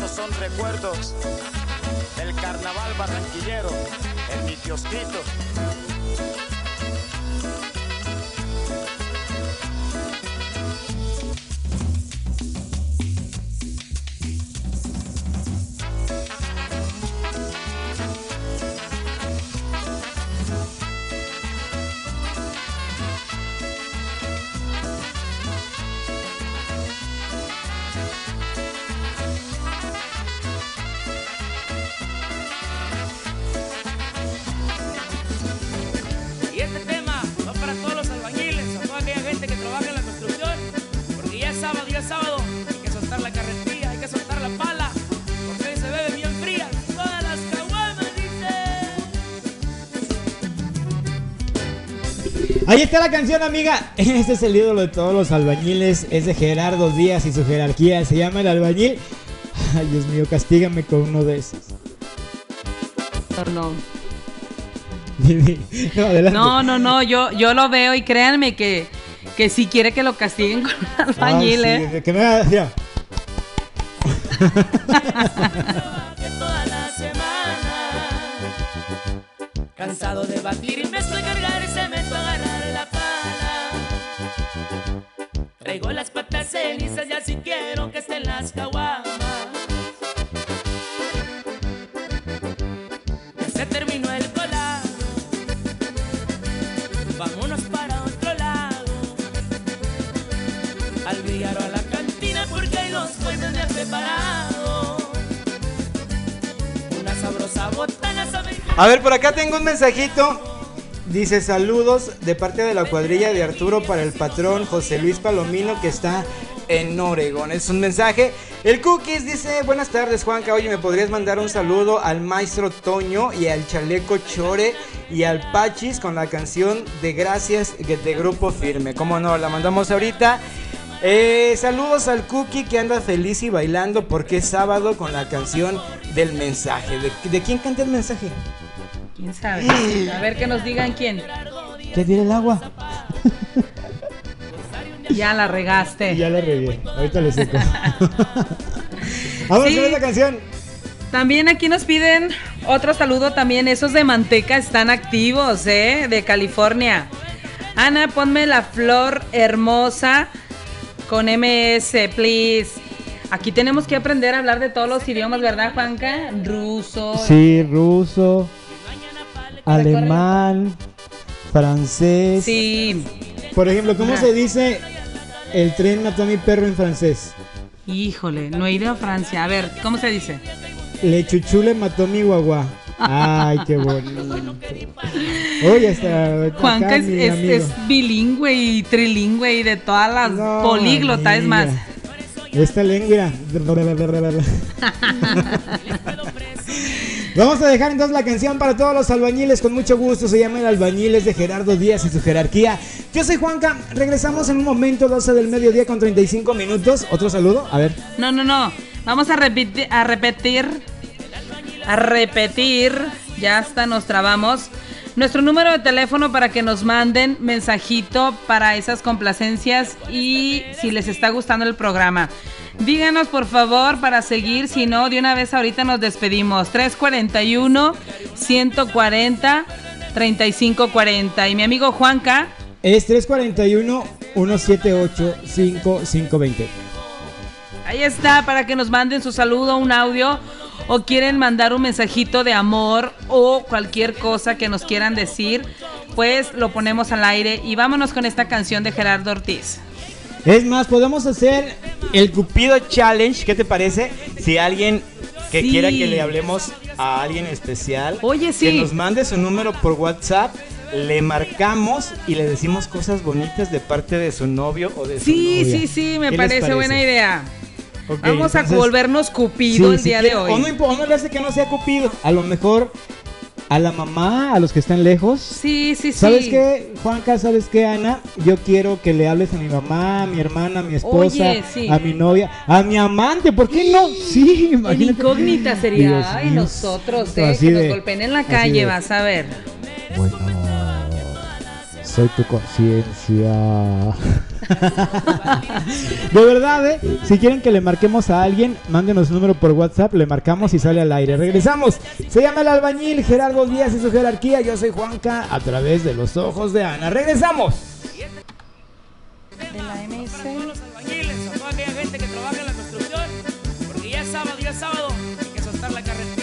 Estos son recuerdos del carnaval barranquillero en mi kiosquito. Está la canción, amiga. Este es el ídolo de todos los albañiles. Es de Gerardo Díaz y su jerarquía. Se llama El Albañil. Ay, Dios mío, castígame con uno de esos. No. no, adelante. No, no, no, yo, yo lo veo y créanme que, que si quiere que lo castiguen con albañil, Ay, sí, ¿eh? que me semana. Cansado de batir y mezcla, cargar ya si quiero que estén las caguamas. Ya se terminó el colado. Vámonos para otro lado. Al billar o a la cantina porque hay dos preparado. Una sabrosa botana sabe A ver, por acá tengo un mensajito. Dice saludos de parte de la cuadrilla de Arturo para el patrón José Luis Palomino que está en Oregón. Es un mensaje. El Cookies dice, buenas tardes Juanca, oye, ¿me podrías mandar un saludo al maestro Toño y al chaleco Chore y al Pachis con la canción de Gracias de Grupo Firme? ¿Cómo no? La mandamos ahorita. Eh, saludos al Cookie que anda feliz y bailando porque es sábado con la canción del mensaje. ¿De, de quién canta el mensaje? ¿Quién sabe? A ver que nos digan quién. ¿Qué tiene el agua? Ya la regaste. Ya la regué. Ahorita le seco. Vamos Sí. con esta canción. También aquí nos piden otro saludo también. Esos de manteca están activos, ¿eh? De California. Ana, ponme la flor hermosa con MS, please. Aquí tenemos que aprender a hablar de todos los idiomas, ¿verdad, Juanca? Ruso. Sí, ruso, alemán, francés. Sí. Por ejemplo, ¿cómo Ajá. se dice el tren mató a mi perro en francés? Híjole, no he ido a Francia. A ver, ¿cómo se dice? Le chuchu le mató mi guagua. Ay, qué bonito. Oye, hasta Juanca es, es- es bilingüe y trilingüe y de todas las No, políglota, es más. Esta lengua. Vamos a dejar entonces la canción para todos los albañiles con mucho gusto. Se llama El Albañil, es de Gerardo Díaz y su jerarquía. Yo soy Juanca. Regresamos en un momento, 12 del mediodía con 35 minutos. Otro saludo. A ver. No, no, no. Vamos a repetir, a repetir, a repetir. Ya hasta nos trabamos. Nuestro número de teléfono para que nos manden mensajito para esas complacencias y si les está gustando el programa. Díganos por favor para seguir, si no, de una vez ahorita nos despedimos. 341 140 3540. Y mi amigo Juanca, Es 341 178 5520. Ahí está, para que nos manden su saludo, un audio, o quieren mandar un mensajito de amor o cualquier cosa que nos quieran decir, pues lo ponemos al aire y vámonos con esta canción de Gerardo Ortiz. Es más, podemos hacer el Cupido Challenge. ¿Qué te parece? Si alguien que Sí. quiera que le hablemos a alguien especial, Oye, sí. que nos mande su número por WhatsApp, le marcamos y le decimos cosas bonitas de parte de su novio o de su Sí, novia. sí, sí, me ¿Qué les parece, buena idea. Vamos a entonces- volvernos Cupido Sí, el si día quiere- de hoy. O no, o no le hace que no sea Cupido. A lo mejor a la mamá, a los que están lejos. Sí, sí, sí. ¿Sabes qué, Juanca? ¿Sabes qué, Ana? Yo quiero que le hables a mi mamá, a mi hermana, a mi esposa, Oye, sí. a mi novia, a mi amante. ¿Por qué no? Sí, En imagínate. incógnita sería, Dios ay, nosotros, eh, Así que de- nos golpeen en la calle, vas a ver. Bueno, soy tu conciencia. De verdad, ¿eh? Si quieren que le marquemos a alguien, mándenos un número por WhatsApp, le marcamos y sale al aire. Regresamos. Se llama el albañil Gerardo Díaz y su jerarquía. Yo soy Juanca a través de los ojos de Ana. Regresamos. Porque ya es sábado, ya es sábado, hay que soltar la carretilla,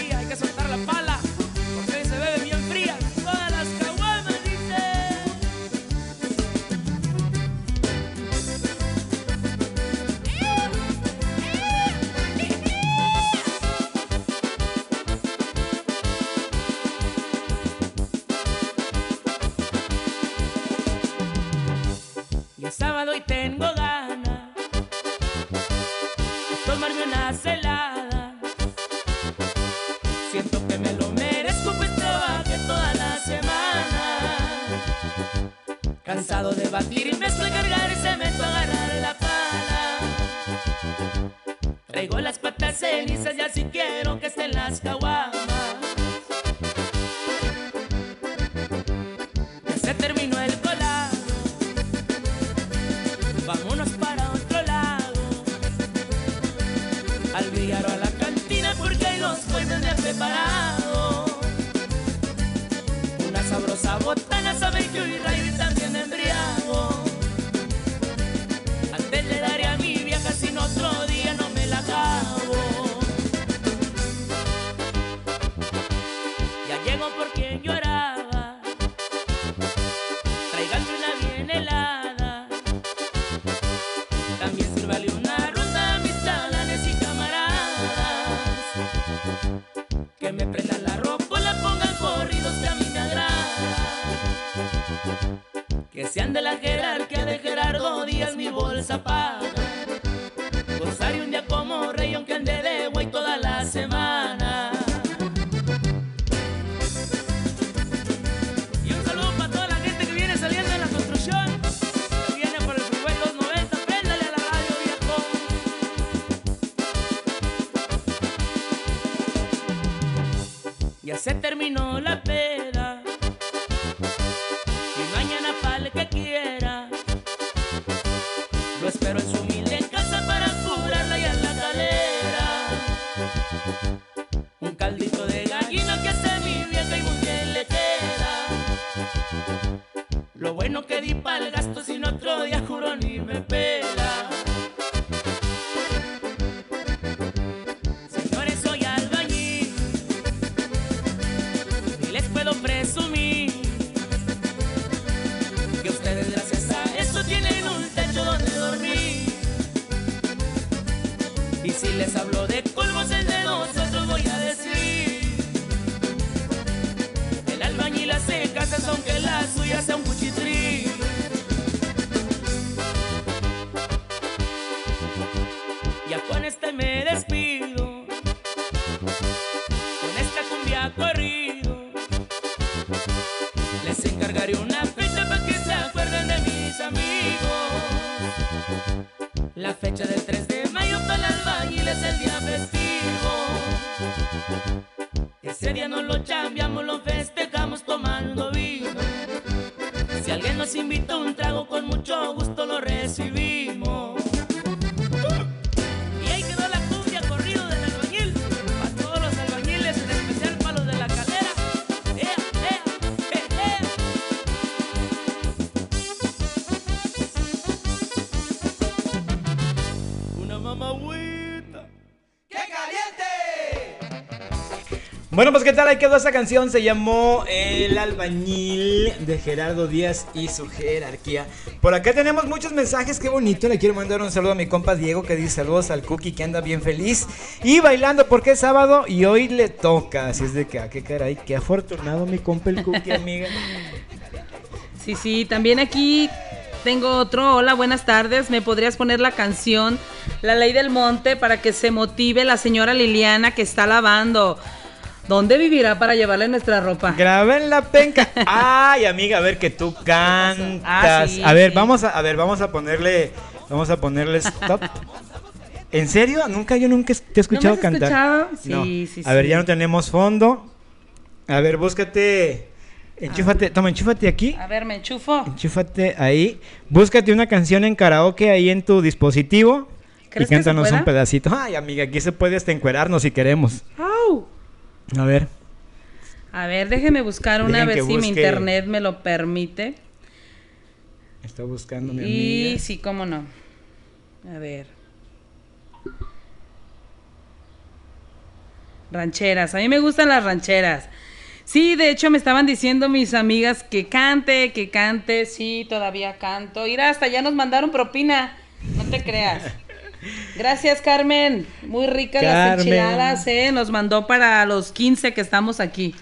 Bueno, pues qué tal, ahí quedó esa canción, se llamó El albañil de Gerardo Díaz y su jerarquía. Por acá tenemos muchos mensajes, qué bonito, le quiero mandar un saludo a mi compa Diego que dice saludos al Cookie que anda bien feliz y bailando porque es sábado y hoy le toca, así es de que, ah, qué caray, qué afortunado mi compa el Cookie, amiga. Sí, sí, también aquí tengo otro. Hola, buenas tardes. ¿Me podrías poner la canción La Ley del Monte para que se motive la señora Liliana que está lavando? ¿Dónde vivirá para llevarle nuestra ropa? Graben la penca. Ay, amiga, a ver que tú cantas. Ah, sí, a ver, sí. vamos a, a ver, vamos a ponerle, vamos a ponerle stop. ¿En serio? Nunca, yo nunca te he escuchado has cantar. escuchado? No. Sí, sí, A ver, sí. ya no tenemos fondo. A ver, búscate, enchúfate, toma, enchúfate aquí. A ver, me enchufo. Enchúfate ahí. Búscate una canción en karaoke ahí en tu dispositivo. Y ¿Crees que se cántanos un pedacito. Ay, amiga, aquí se puede hasta encuerarnos si queremos. Au. A ver. A ver, déjeme buscar una Dejen vez si mi internet me lo permite. Está buscando mi Y amiga. sí, cómo no. A ver. Rancheras. A mí me gustan las rancheras. Sí, de hecho me estaban diciendo mis amigas que cante, que cante. Sí, todavía canto. Mira, hasta ya nos mandaron propina. No te creas. Gracias, Carmen. Muy ricas las enchiladas, ¿eh? Nos mandó para los 15 que estamos aquí.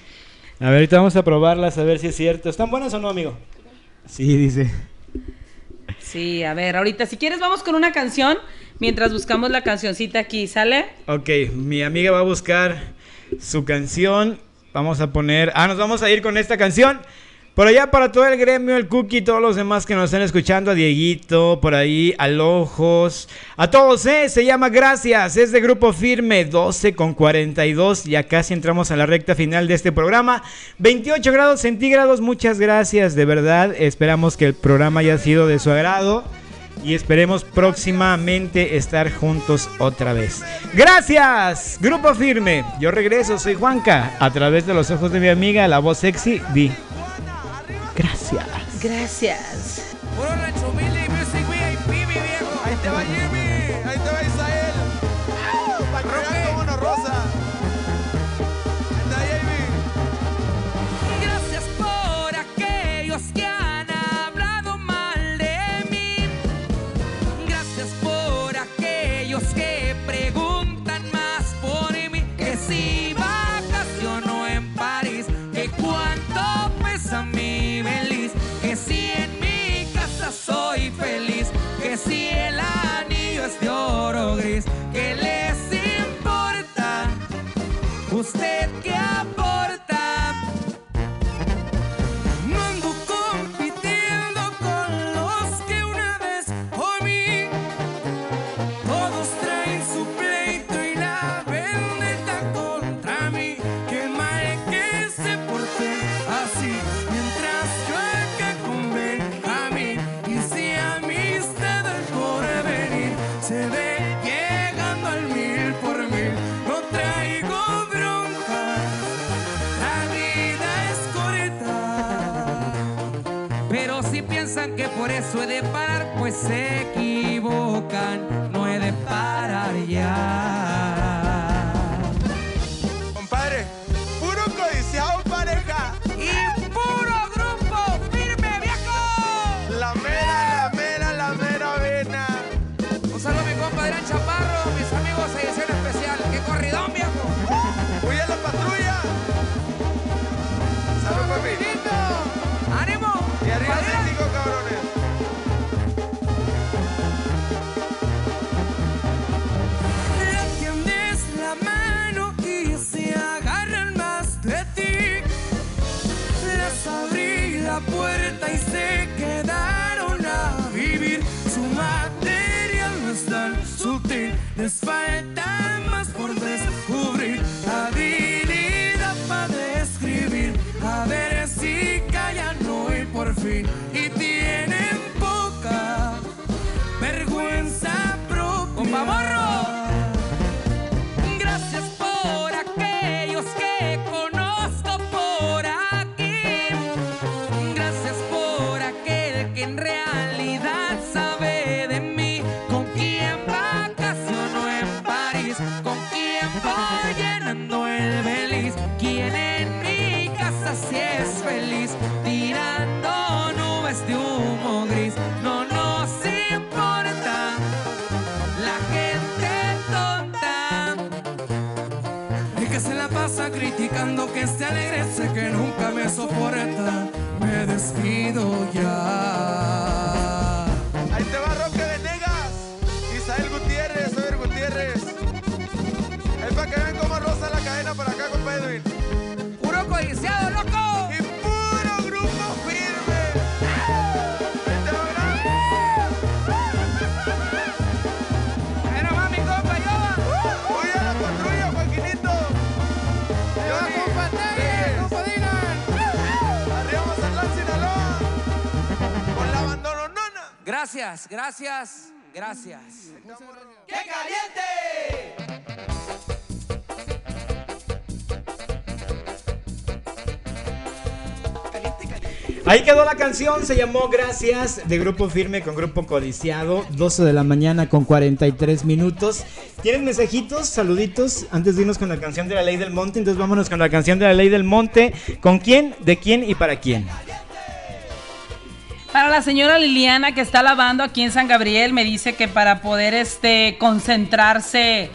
A ver, ahorita vamos a probarlas a ver si es cierto. ¿Están buenas o no, amigo? Sí, dice. Sí, a ver, ahorita si quieres vamos con una canción mientras buscamos la cancioncita aquí, ¿sale? Ok, mi amiga va a buscar su canción. Vamos a poner. Ah, nos vamos a ir con esta canción. Por allá para todo el gremio, el Cookie, todos los demás que nos están escuchando, a Dieguito, por ahí, al Ojos, a todos, ¿eh? Se llama Gracias, es de Grupo Firme, 12 con 42, ya casi entramos a la recta final de este programa. 28 grados centígrados, muchas gracias, de verdad, esperamos que el programa haya sido de su agrado y esperemos próximamente estar juntos otra vez. Gracias, Grupo Firme. Yo regreso, soy Juanca. A través de los ojos de mi amiga, la voz sexy, di. Gracias. Gracias. Puro rancho humilde y music VIP, mi viejo. Por eso de parar, pues se equivocan. Esté alegre, sé que nunca me soporta. Me despido ya. Gracias, gracias, gracias. ¡Qué caliente! Ahí quedó la canción, se llamó Gracias de Grupo Firme con Grupo Codiciado, 12 de la mañana con 43 minutos. ¿Tienen mensajitos, saluditos antes de irnos con la canción de la Ley del Monte? Entonces vámonos con la canción de la Ley del Monte. ¿Con quién, de quién y para quién? La señora Liliana que está lavando aquí en San Gabriel, me dice que para poder este concentrarse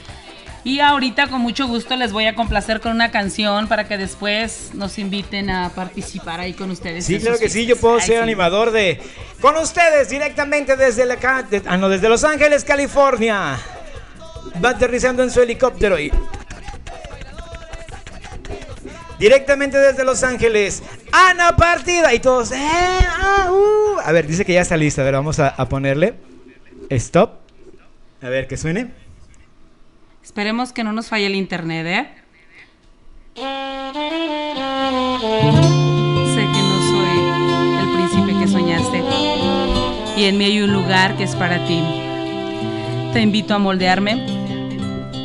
y ahorita con mucho gusto les voy a complacer con una canción para que después nos inviten a participar ahí con ustedes. Sí, claro que sí, yo puedo Ay, ser sí. animador de... Con ustedes directamente desde la de- ah, no, desde Los Ángeles, California. Va aterrizando en su helicóptero y... Directamente desde Los Ángeles, Ana Partida y todos... "Eh, ah, uh". A ver, dice que ya está lista, a ver, vamos a, a ponerle stop. A ver, que suene. Esperemos que no nos falle el internet, ¿eh? Sé que no soy el príncipe que soñaste. Y en mí hay un lugar que es para ti. Te invito a moldearme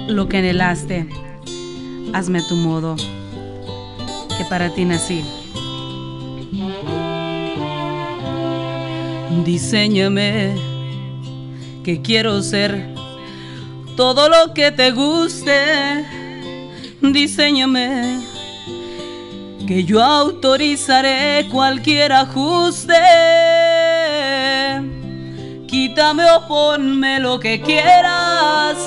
lo que anhelaste. Hazme tu modo, que para ti nací. Diseñame, que quiero ser todo lo que te guste, diseñame, que yo autorizaré cualquier ajuste. Quítame o ponme lo que quieras,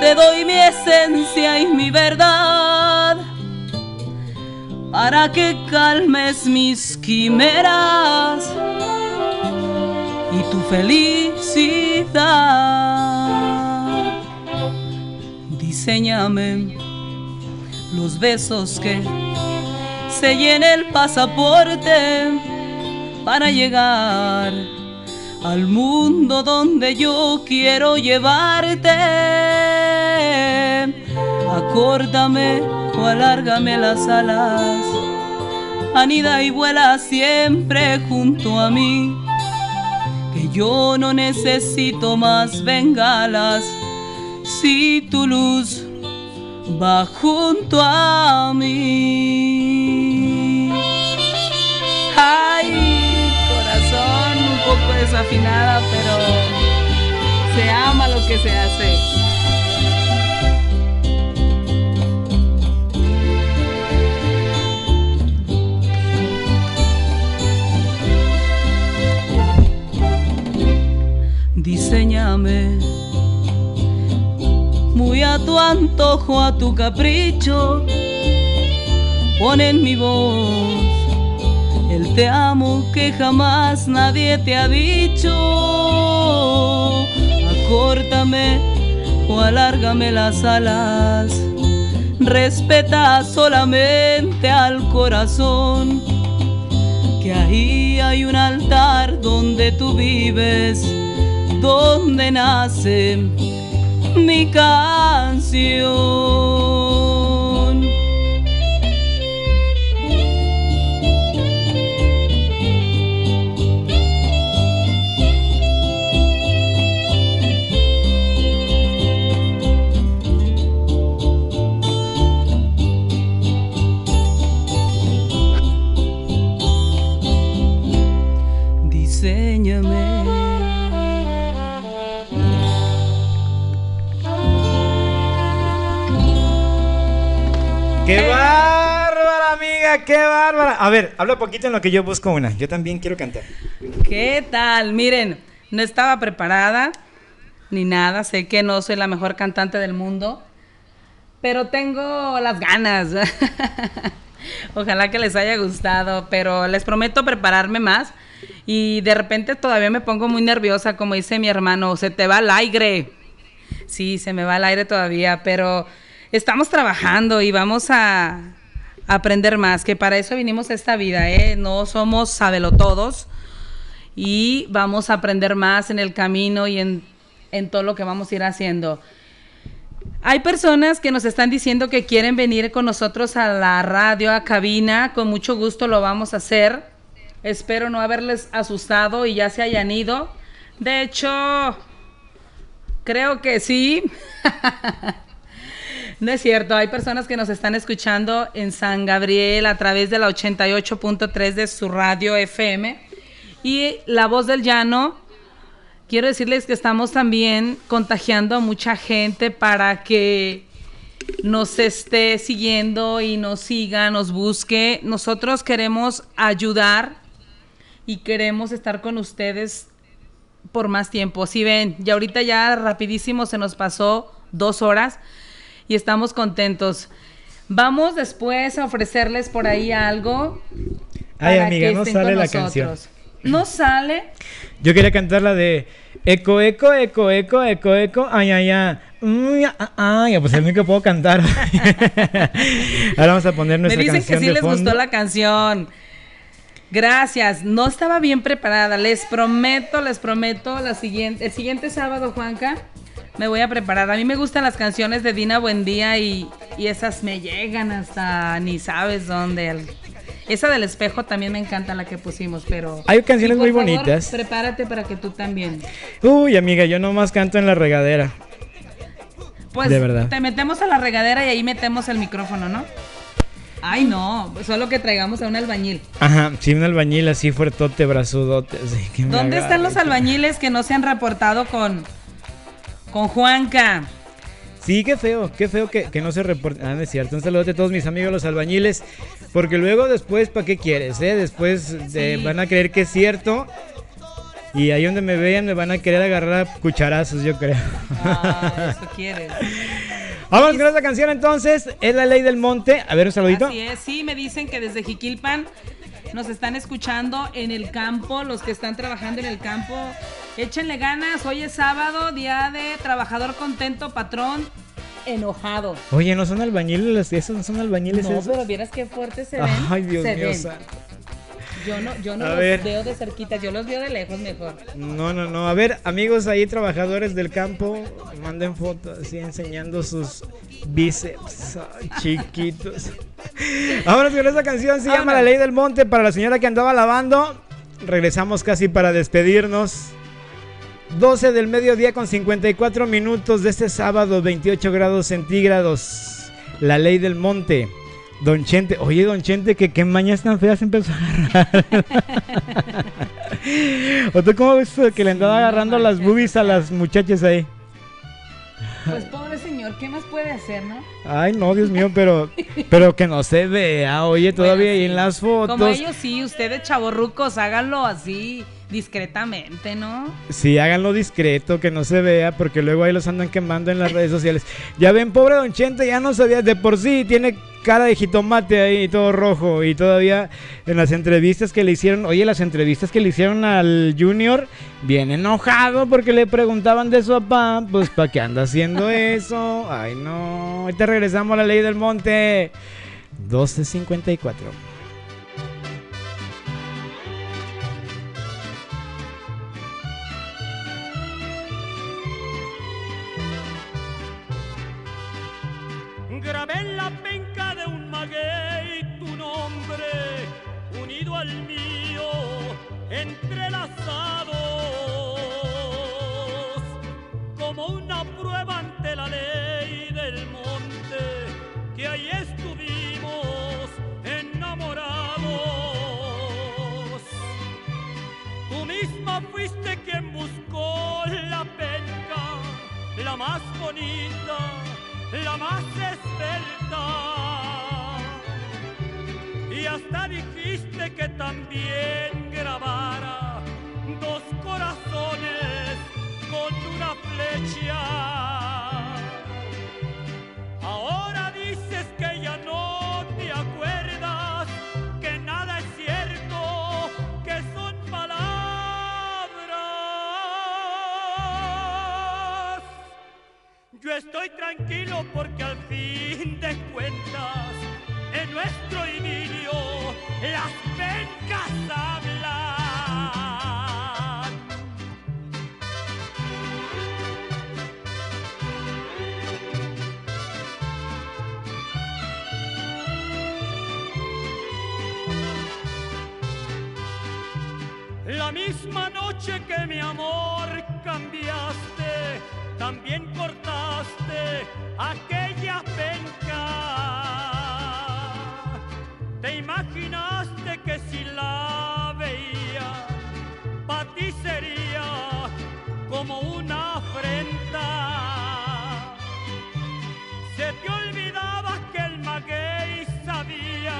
te doy mi esencia y mi verdad, para que calmes mis quimeras y tu felicidad. Diseñame los besos que sellen el pasaporte para llegar al mundo donde yo quiero llevarte. Acórdame o alárgame las alas, anida y vuela siempre junto a mí que yo no necesito más bengalas si tu luz va junto a mí. Desafinada, pero se ama lo que se hace. Diseñame muy a tu antojo, a tu capricho. Pon en mi voz el te amo que jamás nadie te ha dicho. Acórtame o alárgame las alas. Respeta solamente al corazón. Que ahí hay un altar donde tú vives, donde nace mi canción. ¡Qué bárbara, amiga! ¡Qué bárbara! A ver, habla poquito en lo que yo busco una. Yo también quiero cantar. ¿Qué tal? Miren, no estaba preparada ni nada. Sé que no soy la mejor cantante del mundo, pero tengo las ganas. Ojalá que les haya gustado, pero les prometo prepararme más. Y de repente todavía me pongo muy nerviosa, como dice mi hermano, se te va al aire. Sí, se me va al aire todavía, pero estamos trabajando y vamos a aprender más, que para eso vinimos a esta vida, ¿eh? No somos sabelotodos y vamos a aprender más en el camino y en, en todo lo que vamos a ir haciendo. Hay personas que nos están diciendo que quieren venir con nosotros a la radio, a cabina. Con mucho gusto lo vamos a hacer. Espero no haberles asustado y ya se hayan ido. De hecho, creo que sí. no es cierto. Hay personas que nos están escuchando en San Gabriel a través de la 88.3 de su radio FM. Y La Voz del Llano quiero decirles que estamos también contagiando a mucha gente para que nos esté siguiendo y nos siga, nos busque. Nosotros queremos ayudar y queremos estar con ustedes por más tiempo. Si ven, ya ahorita ya rapidísimo se nos pasó dos horas y estamos contentos. Vamos después a ofrecerles por ahí algo. Ay, amiga, que no sale la canción. No sale. Yo quería cantar la de Eco, eco, eco, eco, eco, eco, ay, ay, ay. Mm, ah, Ay, pues es el único que puedo cantar. Ahora vamos a poner Me nuestra dicen que canción sí de les fondo. gustó la canción. Gracias. No estaba bien preparada. Les prometo, les prometo, la siguiente, el siguiente sábado, Juanca, me voy a preparar. A mí me gustan las canciones de Dina Buendía y, y esas me llegan hasta ni sabes dónde. Esa del espejo también me encanta la que pusimos, pero... Hay canciones por muy favor, bonitas. Prepárate para que tú también. Uy, amiga, yo nomás canto en la regadera. Pues De verdad. te metemos a la regadera y ahí metemos el micrófono, ¿no? Ay, no, solo que traigamos a un albañil. Ajá, sí, un albañil así fuertote, brazudote. así que ¿Dónde están los albañiles que no se han reportado con, con Juanca? Sí, qué feo, qué feo que, que no se reporte. Ah, no es cierto. Un saludo a todos mis amigos los albañiles. Porque luego después, ¿para qué quieres? Eh? Después eh, Sí. van a creer que es cierto. Y ahí donde me vean me van a querer agarrar a cucharazos, yo creo. Ah, eso quieres. Vamos con esta canción entonces. Es la ley del monte. A ver, un saludito. Así es, sí, me dicen que desde Jiquilpan nos están escuchando en el campo, los que están trabajando en el campo. Échenle ganas, hoy es sábado, día de trabajador contento, patrón enojado. Oye, no son albañiles, esos no son albañiles. No, esos? pero vieras qué fuerte se ven. Ay, Dios se mío ven. Yo no, yo no A los ver. veo de cerquita, yo los veo de lejos mejor. No, no, no. A ver, amigos ahí, trabajadores del campo, manden fotos así enseñando sus bíceps ay, chiquitos. Vámonos con esta canción, se llama La Ley del Monte para la señora que andaba lavando. Regresamos casi para despedirnos. 12 del mediodía con 54 minutos de este sábado, 28 grados centígrados. La Ley del Monte. Don Chente, oye, Don Chente, que qué mañas tan feas empezó a agarrar. ¿O tú cómo ves que le andaba agarrando las boobies a las muchachas ahí? Pues pobre señor, ¿qué más puede hacer, no? Ay, no, Dios mío, pero, pero que no se vea, oye, todavía ahí en las fotos. Como ellos sí, ustedes chavorrucos, háganlo así discretamente, ¿no? Sí, háganlo discreto, que no se vea, porque luego ahí los andan quemando en las redes sociales. Ya ven, pobre Don Chente, ya no sabía, de por sí tiene cara de jitomate ahí, todo rojo, y todavía en las entrevistas que le hicieron, oye, las entrevistas que le hicieron al Junior, bien enojado porque le preguntaban de su papá, pues, ¿para qué anda haciendo eso? Ay, no, ahorita regresamos a la ley del monte. 1254. Más bonita la más esbelta. Y hasta dijiste que también grabara dos corazones con una flecha. Estoy tranquilo porque al fin de cuentas, en nuestro idilio, las pencas hablan. La misma noche que mi amor cambiaste, también aquella penca. Te imaginaste que si la veía, para ti sería como una afrenta. Se te olvidaba que el maguey sabía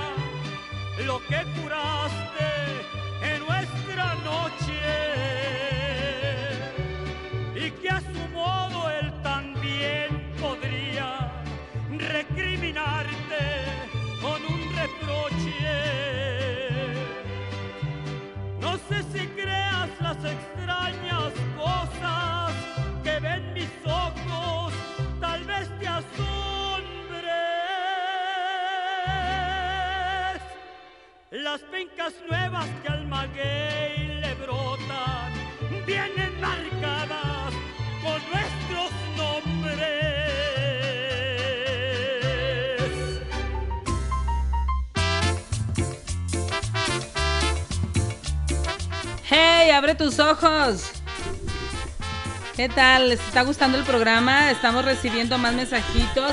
lo que curaste en nuestra noche con un reproche. No sé si creas las extrañas cosas que ven mis ojos, tal vez te asombres. Las pencas nuevas que al maguey le brotan vienen marcadas con nuestros nombres. ¡Hey! ¡Abre tus ojos! ¿Qué tal? ¿Les está gustando el programa? Estamos recibiendo más mensajitos.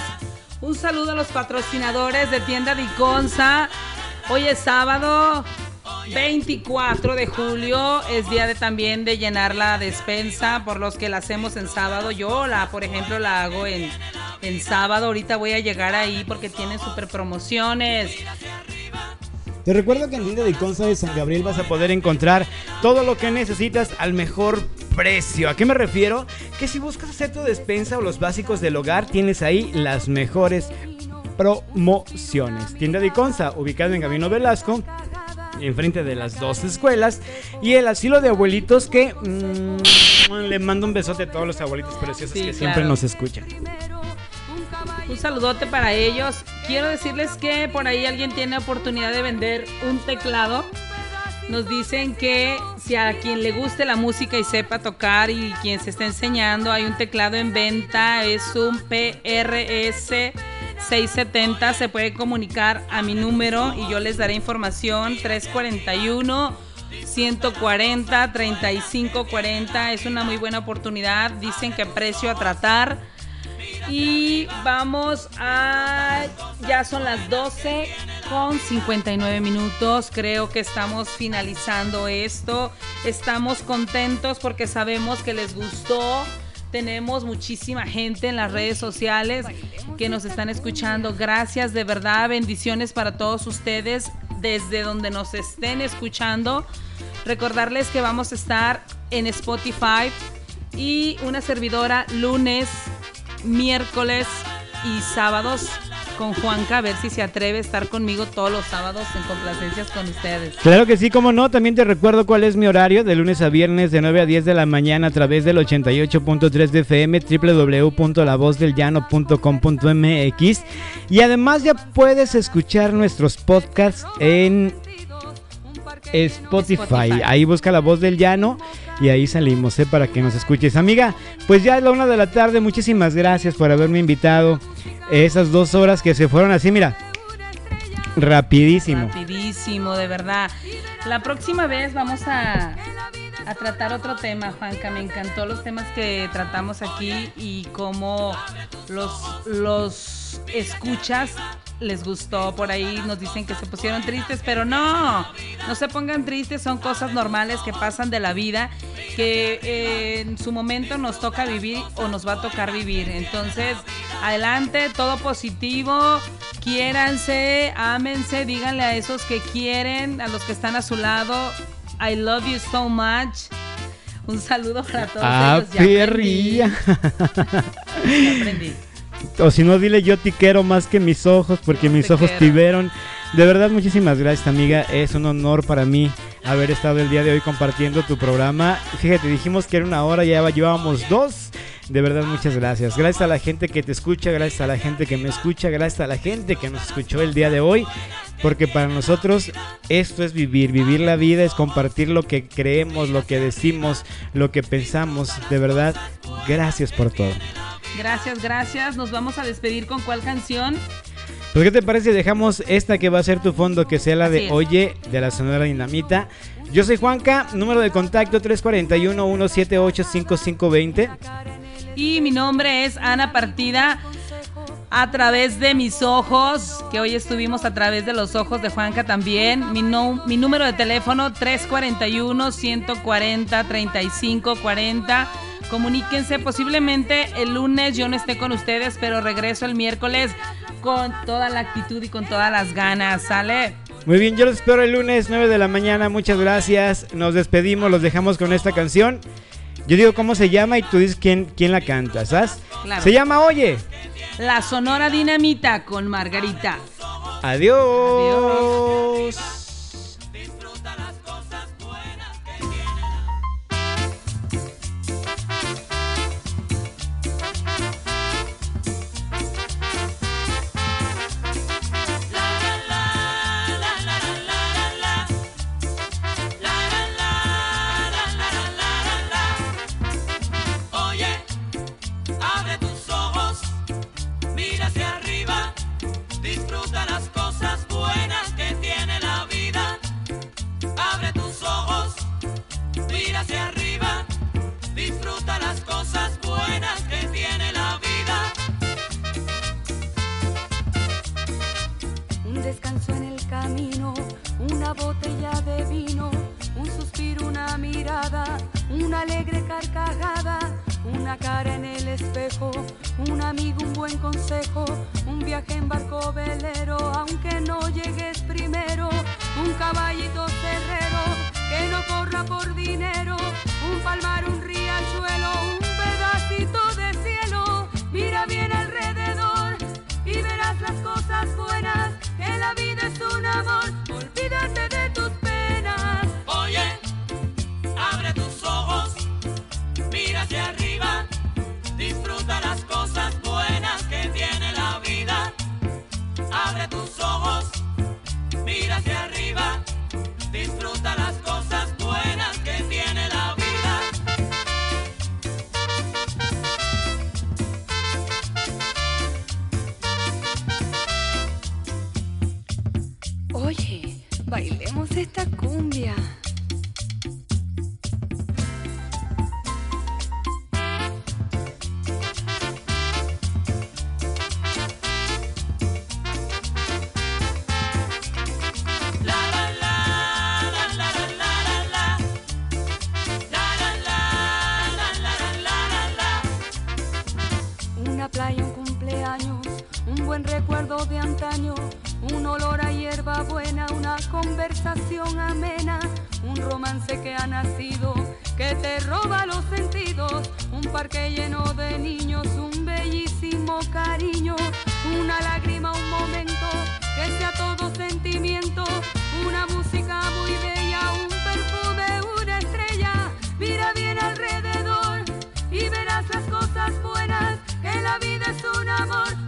Un saludo a los patrocinadores de Tienda Diconsa. Hoy es sábado 24 de julio. Es día de también de llenar la despensa por los que la hacemos en sábado. Yo, la, por ejemplo, la hago en, en sábado. Ahorita voy a llegar ahí porque tienen super promociones. Te recuerdo que en Tienda de Consa de San Gabriel vas a poder encontrar todo lo que necesitas al mejor precio. ¿A qué me refiero? Que si buscas hacer tu despensa o los básicos del hogar, tienes ahí las mejores promociones. Tienda de Consa, ubicado en Gabino Velasco, enfrente de las dos escuelas, y el asilo de abuelitos que mm, le mando un besote a todos los abuelitos preciosos Sí, que siempre nos escuchan. Un saludote para ellos. Quiero decirles que por ahí alguien tiene oportunidad de vender un teclado. Nos dicen que si a quien le guste la música y sepa tocar y quien se está enseñando, hay un teclado en venta, es un PRS 670, se puede comunicar a mi número y yo les daré información 341 140 3540, es una muy buena oportunidad, dicen que precio a tratar. Y vamos a. Ya son las 12 con 59 minutos. Creo que estamos finalizando esto. Estamos contentos porque sabemos que les gustó. Tenemos muchísima gente en las redes sociales que nos están escuchando. Gracias, de verdad. Bendiciones para todos ustedes desde donde nos estén escuchando. Recordarles que vamos a estar en Spotify y una servidora lunes, miércoles y sábados con Juanca, a ver si se atreve a estar conmigo todos los sábados en complacencias con ustedes. Claro que sí, como no, también te recuerdo cuál es mi horario, de lunes a viernes de 9 a 10 de la mañana a través del 88.3 de FM, www.lavozdelllano.com.mx y además ya puedes escuchar nuestros podcasts en Spotify. Ahí busca la voz del llano y ahí salimos, ¿eh? Para que nos escuches. Amiga, pues ya es la una de la tarde. Muchísimas gracias por haberme invitado. Esas dos horas que se fueron así, mira. Rapidísimo. Rapidísimo, de verdad. La próxima vez vamos a, a tratar otro tema, Juanca. Me encantó los temas que tratamos aquí y cómo los, los escuchas les gustó. Por ahí nos dicen que se pusieron tristes, pero no, no se pongan tristes. Son cosas normales que pasan de la vida, que eh, en su momento nos toca vivir o nos va a tocar vivir. Entonces, adelante, todo positivo. Quiéranse, ámense, díganle a esos que quieren, a los que están a su lado. I love you so much. Un saludo para todos Ah, ellos. Ya aprendí. perrilla. Ya aprendí. O si no, dile yo te quiero más que mis ojos, porque mis Te ojos te quiero. vieron. De verdad, muchísimas gracias, amiga. Es un honor para mí haber estado el día de hoy compartiendo tu programa. Fíjate, dijimos que era una hora, ya llevábamos dos. De verdad, muchas gracias. Gracias a la gente que te escucha, gracias a la gente que me escucha, gracias a la gente que nos escuchó el día de hoy. Porque para nosotros esto es vivir. Vivir la vida es compartir lo que creemos, lo que decimos, lo que pensamos. De verdad, gracias por todo. Gracias, gracias. Nos vamos a despedir con cuál canción. Pues, ¿qué te parece? si Dejamos esta que va a ser tu fondo, que sea la de. Oye, de la Sonora Dinamita. Yo soy Juanca, número de contacto 341-178-5520. Y mi nombre es Ana Partida. A través de mis ojos, que hoy estuvimos a través de los ojos de Juanca también. Mi, no- mi número de teléfono 341-140-3540. Comuníquense, posiblemente el lunes yo no esté con ustedes, pero regreso el miércoles con toda la actitud y con todas las ganas. ¿Sale? Muy bien, yo los espero el lunes 9 de la mañana. Muchas gracias. Nos despedimos, los dejamos con esta canción. Yo digo cómo se llama y tú dices quién, quién la canta, ¿sabes? Claro. Se llama Oye. La Sonora Dinamita con Margarita. Adiós. Oye, una botella de vino, un suspiro, una mirada, una alegre carcajada, una cara en el espejo, un amigo, un buen consejo, un viaje en barco velero, aunque no llegues primero, un caballito cerrero que no corra por dinero, un palmar, un riachuelo, mira hacia arriba, disfruta las cosas buenas que tiene la vida. Oye, bailemos esta cumbia. buen recuerdo de antaño, un olor a hierba buena, una conversación amena, un romance que ha nacido, que te roba los sentidos, un parque lleno de niños, un bellísimo cariño, una lágrima, un momento, que sea todo sentimiento, una música muy bella, un perfume, una estrella, mira bien alrededor y verás las cosas buenas, que la vida es un amor.